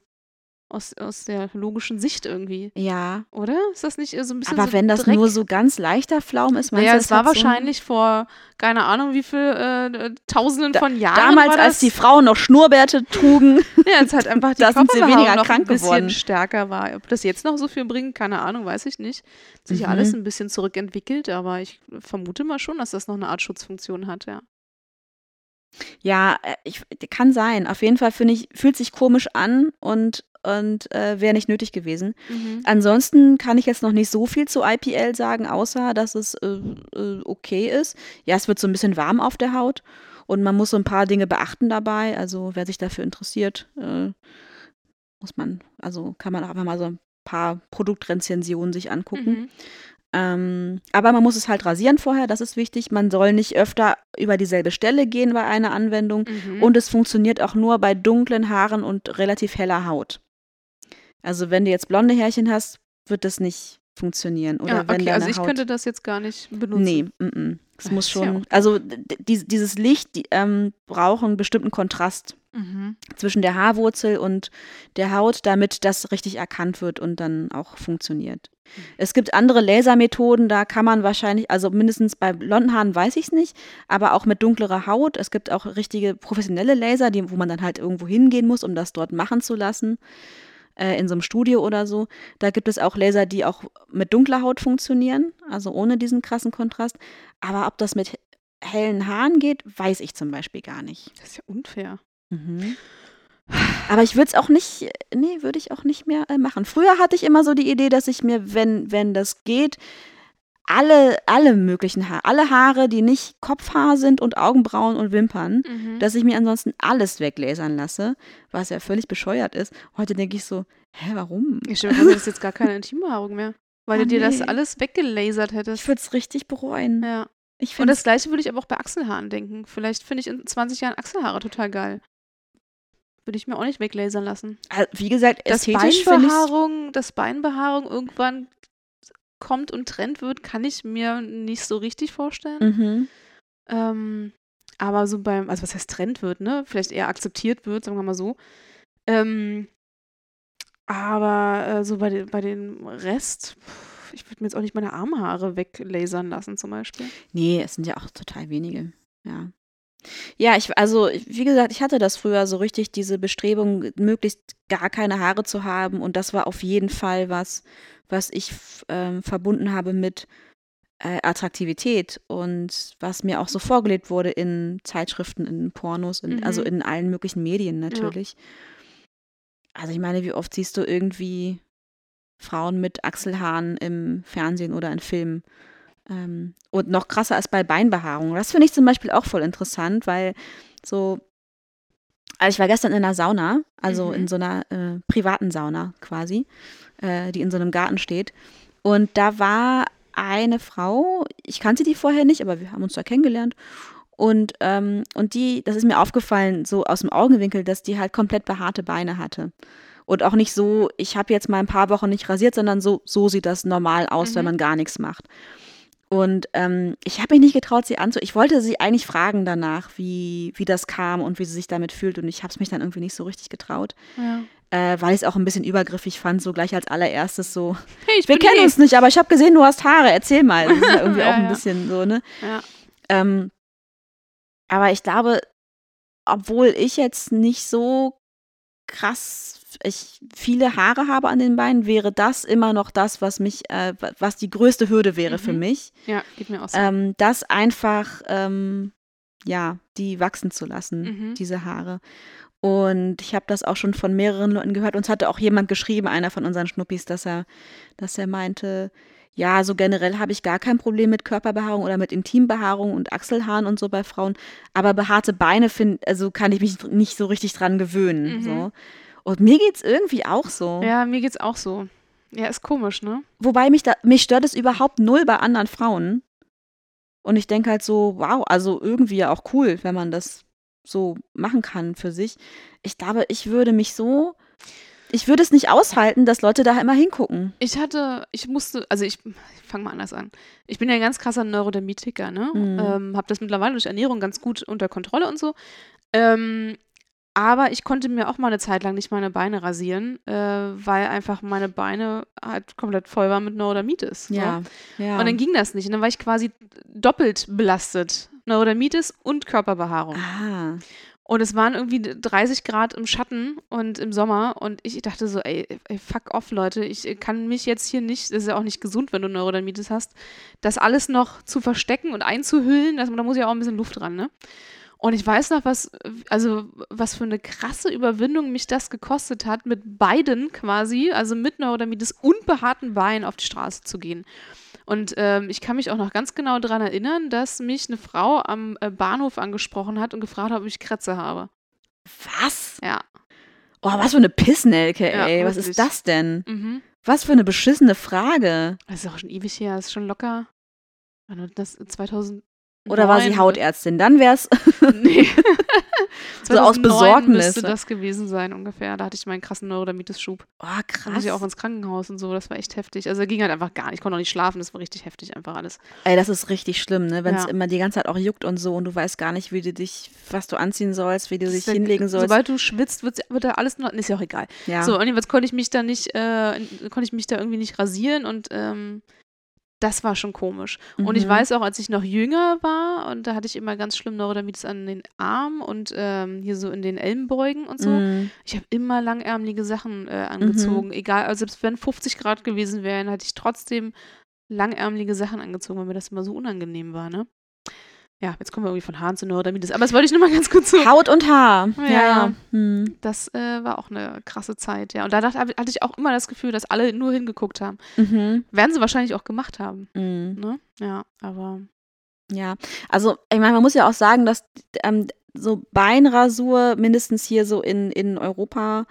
aus, aus der logischen Sicht irgendwie, Ja. oder? Ist das nicht so ein bisschen Aber so wenn das Dreck? nur so ganz leichter Flaum ist, meinst Naja, du, es das war so wahrscheinlich vor, keine Ahnung, wie viel äh, Tausenden Da- von Jahren. Damals, als die Frauen noch Schnurrbärte trugen. <laughs> Ja, jetzt halt einfach <laughs> die Da sind sie weniger noch krank ein bisschen geworden. stärker war. Ob das jetzt noch so viel bringt, keine Ahnung, weiß ich nicht. Hat sich ja Mhm. alles ein bisschen zurückentwickelt, aber ich vermute mal schon, dass das noch eine Art Schutzfunktion hat, ja. Ja, äh, ich, kann sein. Auf jeden Fall finde ich, fühlt sich komisch an und und äh, wäre nicht nötig gewesen. Mhm. Ansonsten kann ich jetzt noch nicht so viel zu IPL sagen, außer dass es äh, äh, okay ist. Ja, es wird so ein bisschen warm auf der Haut und man muss so ein paar Dinge beachten dabei. Also wer sich dafür interessiert, äh, muss man, also kann man auch einfach mal so ein paar Produktrezensionen sich angucken. Mhm. Ähm, aber man muss es halt rasieren vorher, das ist wichtig. Man soll nicht öfter über dieselbe Stelle gehen bei einer Anwendung. Mhm. Und es funktioniert auch nur bei dunklen Haaren und relativ heller Haut. Also wenn du jetzt blonde Härchen hast, wird das nicht funktionieren. Oder ja, okay, also ich Haut könnte das jetzt gar nicht benutzen. Nee, mm -mm. es Das muss ja schon. auch- also die, dieses Licht die, ähm, braucht einen bestimmten Kontrast Mhm. zwischen der Haarwurzel und der Haut, damit das richtig erkannt wird und dann auch funktioniert. Mhm. Es gibt andere Lasermethoden, da kann man wahrscheinlich, also mindestens bei blonden Haaren weiß ich es nicht, aber auch mit dunklerer Haut. Es gibt auch richtige professionelle Laser, die, wo man dann halt irgendwo hingehen muss, um das dort machen zu lassen, äh, in so einem Studio oder so. Da gibt es auch Laser, die auch mit dunkler Haut funktionieren, also ohne diesen krassen Kontrast. Aber ob das mit hellen Haaren geht, weiß ich zum Beispiel gar nicht. Das ist ja unfair. Mhm. Aber ich würde es auch nicht, nee, würde ich auch nicht mehr äh, machen. Früher hatte ich immer so die Idee, dass ich mir, wenn, wenn das geht, alle, alle möglichen Haare, alle Haare, die nicht Kopfhaar sind und Augenbrauen und Wimpern, Mhm. dass ich mir ansonsten alles weglasern lasse, was ja völlig bescheuert ist. Heute denke ich so, hä, warum? Ich stelle mir jetzt gar keine Intimbehaarung mehr. Weil Oh, du dir das nee. alles weggelasert Ich hättest. würde es richtig bereuen. Ja. Ich Und das gleiche würde ich aber auch bei Achselhaaren denken. Vielleicht finde ich in 20 Jahren Achselhaare total geil. Würde ich mir auch nicht weglasern lassen. wie gesagt, ich Beinbehaarung, dass Beinbehaarung irgendwann kommt und Trend wird, kann ich mir nicht so richtig vorstellen. mhm. Ähm, aber so beim, also was heißt Trend wird, ne? Vielleicht eher akzeptiert wird, sagen wir mal so. Ähm, aber äh, so bei, den, bei dem Rest, pff, ich würde mir jetzt auch nicht meine Armhaare weglasern lassen, zum Beispiel. Nee, es sind ja auch total wenige. Ja. Ja, ich, also, wie gesagt, ich hatte das früher so richtig, diese Bestrebung, möglichst gar keine Haare zu haben. Und das war auf jeden Fall was, was ich ähm, verbunden habe mit äh, Attraktivität und was mir auch so vorgelebt wurde in Zeitschriften, in Pornos, in, Mhm. also in allen möglichen Medien natürlich. Also ich meine, wie oft siehst du irgendwie Frauen mit Achselhaaren im Fernsehen oder in Filmen? Ähm, und noch krasser als bei Beinbehaarung. Das finde ich zum Beispiel auch voll interessant, weil so, also ich war gestern in einer Sauna, also Mhm. in so einer äh, privaten Sauna quasi, äh, die in so einem Garten steht. Und da war eine Frau, ich kannte die vorher nicht, aber wir haben uns da kennengelernt. Und, ähm, und die, das ist mir aufgefallen, so aus dem Augenwinkel, dass die halt komplett behaarte Beine hatte. Und auch nicht so, ich habe jetzt mal ein paar Wochen nicht rasiert, sondern so, so sieht das normal aus, wenn Mhm. man gar nichts macht. Und ähm, ich habe mich nicht getraut, sie anzu. Ich wollte sie eigentlich fragen danach, wie, wie das kam und wie sie sich damit fühlt. Und ich habe es mich dann irgendwie nicht so richtig getraut, Ja. äh, weil ich es auch ein bisschen übergriffig fand, so gleich als allererstes so. Hey, ich Wir kennen eh- uns nicht, aber ich habe gesehen, du hast Haare. Erzähl mal. Das ist ja irgendwie <laughs> Ja, auch ein ja. bisschen so, ne? Ja. Ähm, aber ich glaube, obwohl ich jetzt nicht so krass ich viele Haare habe an den Beinen, wäre das immer noch das, was mich, äh, wa- was die größte Hürde wäre für Mhm. mich, ja, geht mir auch so. ähm, das einfach, ähm, ja, die wachsen zu lassen, Mhm. diese Haare. Und ich habe das auch schon von mehreren Leuten gehört. Uns hatte auch jemand geschrieben, einer von unseren Schnuppis, dass er, dass er meinte, ja, so generell habe ich gar kein Problem mit Körperbehaarung oder mit Intimbehaarung und Achselhaaren und so bei Frauen. Aber behaarte Beine find, also kann ich mich nicht so richtig dran gewöhnen. Mhm. So. Und mir geht's irgendwie auch so. ja, mir geht's auch so. Ja, ist komisch, ne? Wobei mich da, mich stört es überhaupt null bei anderen Frauen. Und ich denke halt so, wow, also irgendwie ja auch cool, wenn man das so machen kann für sich. Ich glaube, ich würde mich so, ich würde es nicht aushalten, dass Leute da immer hingucken. Ich hatte, ich musste, also ich, ich fange mal anders an. Ich bin ja ein ganz krasser Neurodermitiker, ne? Mhm. Ähm, hab das mittlerweile durch Ernährung ganz gut unter Kontrolle und so. Ähm, aber ich konnte mir auch mal eine Zeit lang nicht meine Beine rasieren, äh, weil einfach meine Beine halt komplett voll waren mit Neurodermitis. So. ja. Und dann ging das nicht. Und dann war ich quasi doppelt belastet. Neurodermitis und Körperbehaarung. ah, Und es waren irgendwie 30 Grad im Schatten und im Sommer. Und ich dachte so, ey, ey, fuck off, Leute. Ich kann mich jetzt hier nicht, das ist ja auch nicht gesund, wenn du Neurodermitis hast, das alles noch zu verstecken und einzuhüllen. Das, da muss ja auch ein bisschen Luft dran, ne? Und ich weiß noch, was, also was für eine krasse Überwindung mich das gekostet hat, mit beiden quasi, also mit Neurodermitis und behaarten Beinen auf die Straße zu gehen. Und ähm, ich kann mich auch noch ganz genau daran erinnern, dass mich eine Frau am äh, Bahnhof angesprochen hat und gefragt hat, ob ich Krätze habe. Was? Ja. Oh, was für eine Pissnelke, Ja, ey. was wirklich. ist das denn? Mhm. Was für eine beschissene Frage. Das ist auch schon ewig her, das ist schon locker. Das 2000. Oder war sie Hautärztin? Dann wär's. <laughs> Nee. <laughs> So aus 2009 Besorgnis. müsste das gewesen sein ungefähr. Da hatte ich meinen krassen Neurodermitis-Schub. Oh, Da krass. muss ich auch ins Krankenhaus und so. Das war echt heftig. Also ging halt einfach gar nicht. Ich konnte auch nicht schlafen. Das war richtig heftig einfach alles. Ey, das ist richtig schlimm, ne? Wenn es Ja. immer die ganze Zeit auch juckt und so und du weißt gar nicht, wie du dich, was du anziehen sollst, wie du dich ja- hinlegen sollst. Sobald du schwitzt, wird, wird da alles noch. Ist ja auch egal. ja. So, und jedenfalls konnte ich mich da nicht, äh, konnte ich mich da irgendwie nicht rasieren und ähm, das war schon komisch. Und ich Mhm. weiß auch, als ich noch jünger war, und da hatte ich immer ganz schlimm Neurodermitis an den Armen und ähm, hier so in den Ellenbeugen und so. Mm, Ich habe immer langärmelige Sachen äh, angezogen. Mhm. Egal, also selbst wenn 50 Grad gewesen wären, hatte ich trotzdem langärmelige Sachen angezogen, weil mir das immer so unangenehm war, ne? Ja, jetzt kommen wir irgendwie von Haaren zu Neurodermitis. Aber das wollte ich nur mal ganz kurz so. Haut und Haar. Ja, Ja. Hm. Das äh, war auch eine krasse Zeit, ja. Und da dachte, hatte ich auch immer das Gefühl, dass alle nur hingeguckt haben. Mhm. Werden sie wahrscheinlich auch gemacht haben, Mm. ne? Ja, aber Ja, also ich meine, man muss ja auch sagen, dass ähm, so Beinrasur mindestens hier so in, in Europa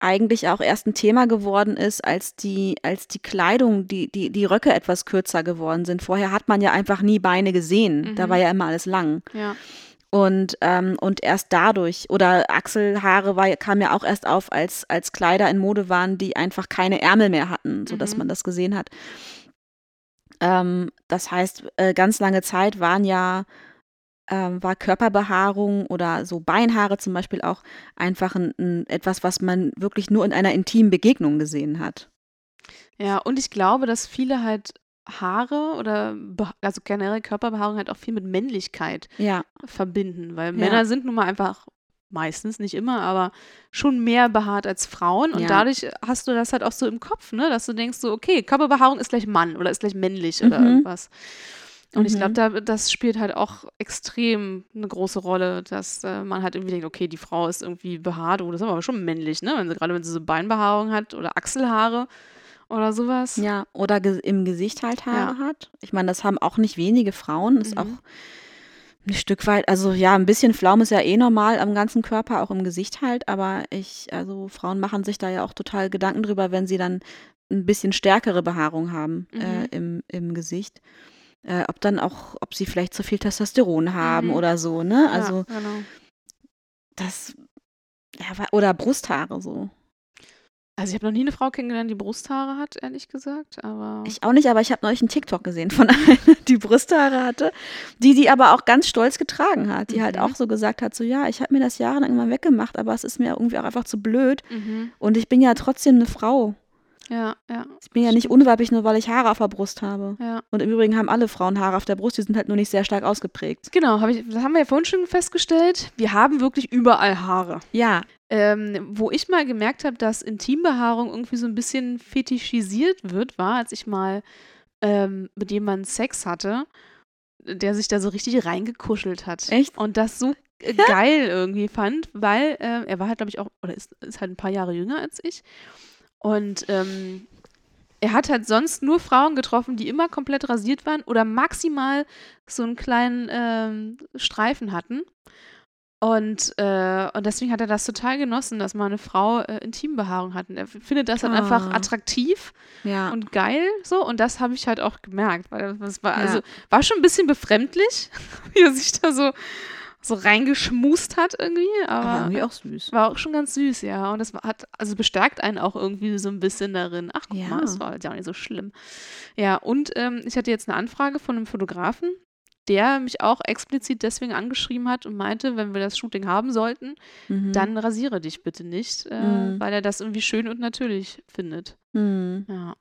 eigentlich auch erst ein Thema geworden ist, als die, als die Kleidung, die, die, die Röcke etwas kürzer geworden sind. Vorher hat man ja einfach nie Beine gesehen. Da Mhm. war ja immer alles lang. ja. Und, ähm, und erst dadurch, oder Achselhaare war, kam ja auch erst auf, als, als Kleider in Mode waren, die einfach keine Ärmel mehr hatten, sodass Mhm. man das gesehen hat. Ähm, das heißt, äh, ganz lange Zeit waren ja, ähm, war Körperbehaarung oder so Beinhaare zum Beispiel auch einfach ein, ein, etwas, was man wirklich nur in einer intimen Begegnung gesehen hat. Ja, und ich glaube, dass viele halt Haare oder also generell Körperbehaarung halt auch viel mit Männlichkeit Ja, verbinden, weil Ja. Männer sind nun mal einfach meistens, nicht immer, aber schon mehr behaart als Frauen und Ja. dadurch hast du das halt auch so im Kopf, ne, dass du denkst so, okay, Körperbehaarung ist gleich Mann oder ist gleich männlich oder Mhm. irgendwas. Und ich Mhm. glaube, da, das spielt halt auch extrem eine große Rolle, dass äh, man halt irgendwie denkt, okay, die Frau ist irgendwie behaart, oh, das ist aber schon männlich, ne? Wenn sie, gerade wenn sie so Beinbehaarung hat oder Achselhaare oder sowas. ja. Oder ge im Gesicht halt Haare Ja. hat. Ich meine, das haben auch nicht wenige Frauen. Ist Mhm. auch ein Stück weit, also ja, ein bisschen Flaum ist ja eh normal am ganzen Körper, auch im Gesicht halt, aber ich, also Frauen machen sich da ja auch total Gedanken drüber, wenn sie dann ein bisschen stärkere Behaarung haben äh, Mhm. im, im Gesicht. Äh, ob dann auch, ob sie vielleicht zu viel Testosteron haben Mhm. oder so, ne? Ja, Also genau. das, ja, oder Brusthaare so. Also ich habe noch nie eine Frau kennengelernt, die Brusthaare hat, ehrlich gesagt, aber Ich auch nicht, aber ich habe neulich einen TikTok gesehen von <laughs> einer, die Brusthaare hatte, die die aber auch ganz stolz getragen hat, die halt Mhm. auch so gesagt hat, so ja, ich habe mir das jahrelang mal weggemacht, aber es ist mir irgendwie auch einfach zu blöd mhm. und ich bin ja trotzdem eine Frau. Ja, ja. Ich bin ja nicht unweiblich, nur weil ich Haare auf der Brust habe. Ja. Und im Übrigen haben alle Frauen Haare auf der Brust, die sind halt nur nicht sehr stark ausgeprägt. Genau, hab ich, das haben wir ja vorhin schon festgestellt. Wir haben wirklich überall Haare. Ja, Ähm, wo ich mal gemerkt habe, dass Intimbehaarung irgendwie so ein bisschen fetischisiert wird, war, als ich mal ähm, mit jemandem Sex hatte, der sich da so richtig reingekuschelt hat. Echt? Und das so äh, geil irgendwie fand, weil äh, er war halt, glaube ich, auch, oder ist, ist halt ein paar Jahre jünger als ich. Und ähm, er hat halt sonst nur Frauen getroffen, die immer komplett rasiert waren oder maximal so einen kleinen ähm, Streifen hatten. Und, äh, und deswegen hat er das total genossen, dass mal eine Frau äh, Intimbehaarung hat. Und er findet das dann einfach Ah. attraktiv ja. und geil so. Und das habe ich halt auch gemerkt, weil das war, Ja. also, war schon ein bisschen befremdlich, <laughs> wie er sich da so, so reingeschmust hat irgendwie. aber Aber irgendwie auch süß. war auch schon ganz süß, ja. Und das hat, also bestärkt einen auch irgendwie so ein bisschen darin. Ach, guck Ja. mal, das war halt ja auch nicht so schlimm. Ja, und ähm, ich hatte jetzt eine Anfrage von einem Fotografen, der mich auch explizit deswegen angeschrieben hat und meinte, wenn wir das Shooting haben sollten, Mhm. dann rasiere dich bitte nicht, äh, Mhm. weil er das irgendwie schön und natürlich findet. Mhm. Ja.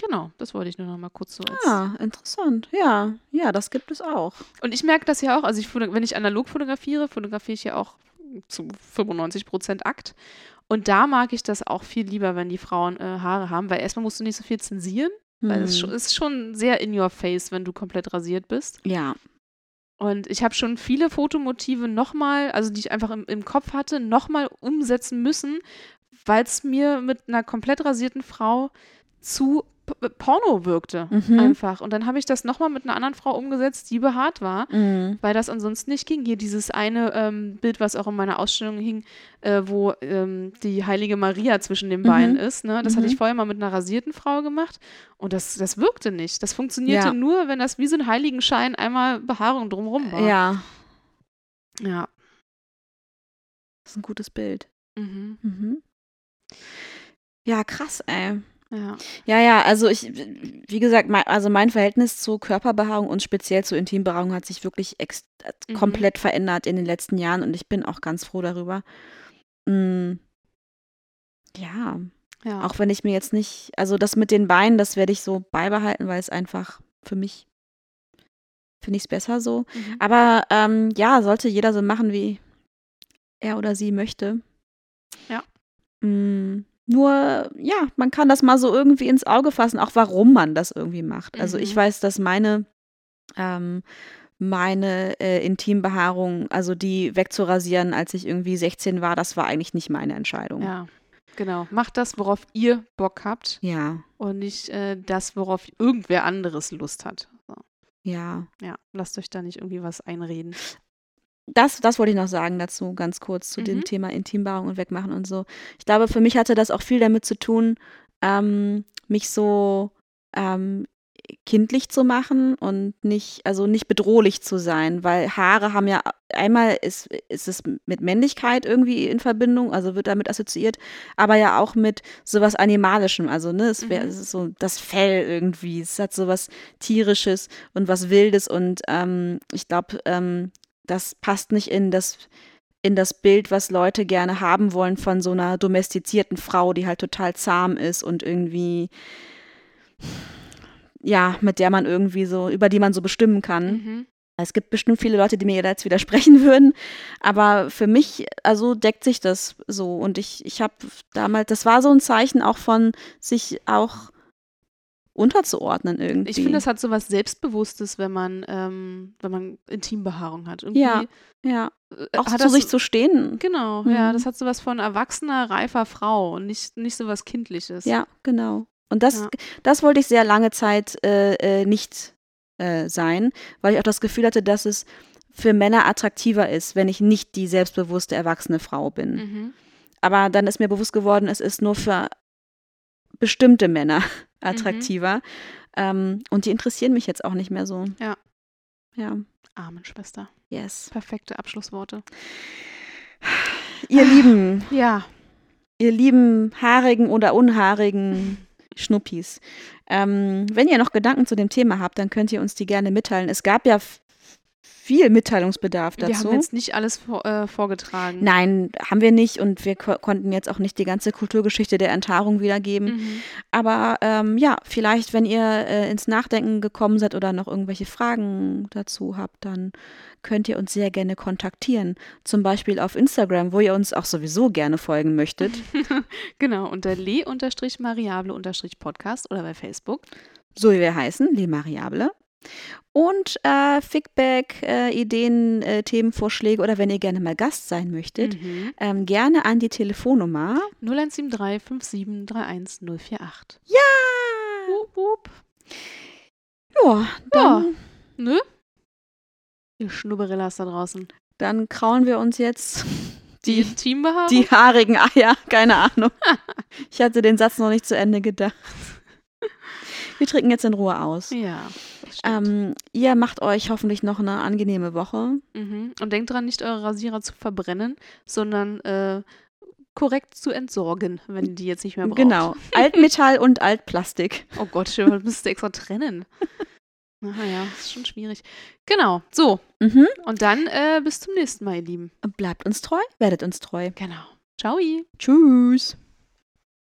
Genau, das wollte ich nur noch mal kurz so. Ah, interessant. Ja, ja, das gibt es auch. Und ich merke das ja auch, also ich, wenn ich analog fotografiere, fotografiere ich ja auch zu 95 Prozent Akt. Und da mag ich das auch viel lieber, wenn die Frauen äh, Haare haben, weil erstmal musst du nicht so viel zensieren, weil es ist schon sehr in your face, wenn du komplett rasiert bist. Ja, Und ich habe schon viele Fotomotive nochmal, also die ich einfach im, im Kopf hatte, nochmal umsetzen müssen, weil es mir mit einer komplett rasierten Frau zu Porno wirkte. Mhm. Einfach. Und dann habe ich das nochmal mit einer anderen Frau umgesetzt, die behaart war, Mhm. weil das ansonsten nicht ging. Hier dieses eine ähm, Bild, was auch in meiner Ausstellung hing, äh, wo ähm, die heilige Maria zwischen den Beinen ist. Ne? Das hatte ich Mhm. vorher mal mit einer rasierten Frau gemacht. Und das, das wirkte nicht. Das funktionierte Ja. nur, wenn das wie so ein Heiligenschein einmal Behaarung drumherum war. Ja, Ja. das ist ein gutes Bild. Mhm. Mhm. Ja, krass, ey. Ja. Ja, ja, also ich, wie gesagt, mein, also mein Verhältnis zu Körperbehaarung und speziell zu Intimbehaarung hat sich wirklich ex Mhm. komplett verändert in den letzten Jahren und ich bin auch ganz froh darüber. Mm. Ja, ja. auch wenn ich mir jetzt nicht, also das mit den Beinen, das werde ich so beibehalten, weil es einfach für mich, finde ich es besser so. Mhm. Aber ähm, ja, sollte jeder so machen, wie er oder sie möchte. Ja. Mm, nur, ja, man kann das mal so irgendwie ins Auge fassen, auch warum man das irgendwie macht. Also ich Mhm. weiß, dass meine, ähm, meine äh, Intimbehaarung, also die wegzurasieren, als ich irgendwie 16 war, das war eigentlich nicht meine Entscheidung. ja. Genau. Macht das, worauf ihr Bock habt Ja, und nicht äh, das, worauf irgendwer anderes Lust hat. So. ja. Ja, lasst euch da nicht irgendwie was einreden. Das, das wollte ich noch sagen dazu, ganz kurz zu dem Mhm. Thema Intimbehaarung und Wegmachen und so. Ich glaube, für mich hatte das auch viel damit zu tun, ähm, mich so ähm, kindlich zu machen und nicht, also nicht bedrohlich zu sein, weil Haare haben ja, einmal ist, ist es mit Männlichkeit irgendwie in Verbindung, also wird damit assoziiert, aber ja auch mit sowas Animalischem, also ne, es, wär, Mhm. es ist so das Fell irgendwie, es hat sowas Tierisches und was Wildes und ähm, ich glaube, ähm, das passt nicht in das in das Bild, was Leute gerne haben wollen von so einer domestizierten Frau, die halt total zahm ist und irgendwie ja, mit der man irgendwie so, über die man so bestimmen kann. Mhm. Es gibt bestimmt viele Leute, die mir jetzt widersprechen <laughs> würden, aber für mich, also deckt sich das so. Und ich, ich habe damals, das war so ein Zeichen auch von sich auch unterzuordnen irgendwie. Ich finde, das hat so was Selbstbewusstes, wenn man, ähm, wenn man Intimbehaarung hat. Irgendwie, Ja. ja, äh, auch hat zu sich zu stehen. Genau, ja, Mhm. das hat so was von erwachsener, reifer Frau und nicht, nicht so was Kindliches. Ja, genau. Und das, Ja. das wollte ich sehr lange Zeit äh, äh, nicht äh, sein, weil ich auch das Gefühl hatte, dass es für Männer attraktiver ist, wenn ich nicht die selbstbewusste, erwachsene Frau bin. Mhm. Aber dann ist mir bewusst geworden, es ist nur für bestimmte Männer attraktiver. Ähm, und die interessieren mich jetzt auch nicht mehr so. Ja. Ja, Amen, Schwester. yes. Perfekte Abschlussworte. Ihr Lieben, <sighs> Ja, ihr lieben haarigen oder unhaarigen <laughs> Schnuppis. Ähm, wenn ihr noch Gedanken zu dem Thema habt, dann könnt ihr uns die gerne mitteilen. Es gab ja viel Mitteilungsbedarf wir dazu. haben jetzt nicht alles vor, äh, vorgetragen. Nein, haben wir nicht und wir ko konnten jetzt auch nicht die ganze Kulturgeschichte der Enthaarung wiedergeben. Mhm. Aber ähm, ja, vielleicht, wenn ihr äh, ins Nachdenken gekommen seid oder noch irgendwelche Fragen dazu habt, dann könnt ihr uns sehr gerne kontaktieren. Zum Beispiel auf Instagram, wo ihr uns auch sowieso gerne folgen möchtet. <laughs> Genau, unter le-mariable-podcast oder bei Facebook. so wie wir heißen, Le Mariable. Und äh, Feedback, äh, Ideen, äh, Themenvorschläge oder wenn ihr gerne mal Gast sein möchtet, Mhm. ähm, gerne an die Telefonnummer. 0173 57 31 048. Ja! Wup, wup. Ja, dann, Nö? Ihr Schnubberillas da draußen. dann krauen wir uns jetzt Die die, die haarigen Eier. Keine Ahnung. Ich hatte den Satz noch nicht zu Ende gedacht. Wir trinken jetzt in Ruhe aus. Ja, das. Ähm, ihr macht euch hoffentlich noch eine angenehme Woche. Mhm. Und denkt dran, nicht eure Rasierer zu verbrennen, sondern äh, korrekt zu entsorgen, wenn ihr die jetzt nicht mehr braucht. Genau. <laughs> Altmetall und Altplastik. Oh Gott, Stefan, müsst ihr extra trennen. <laughs> Naja, ist schon schwierig. Genau, so. Mhm. Und dann äh, bis zum nächsten Mal, ihr Lieben. Bleibt uns treu, werdet uns treu. Genau. Ciao. Tschüss.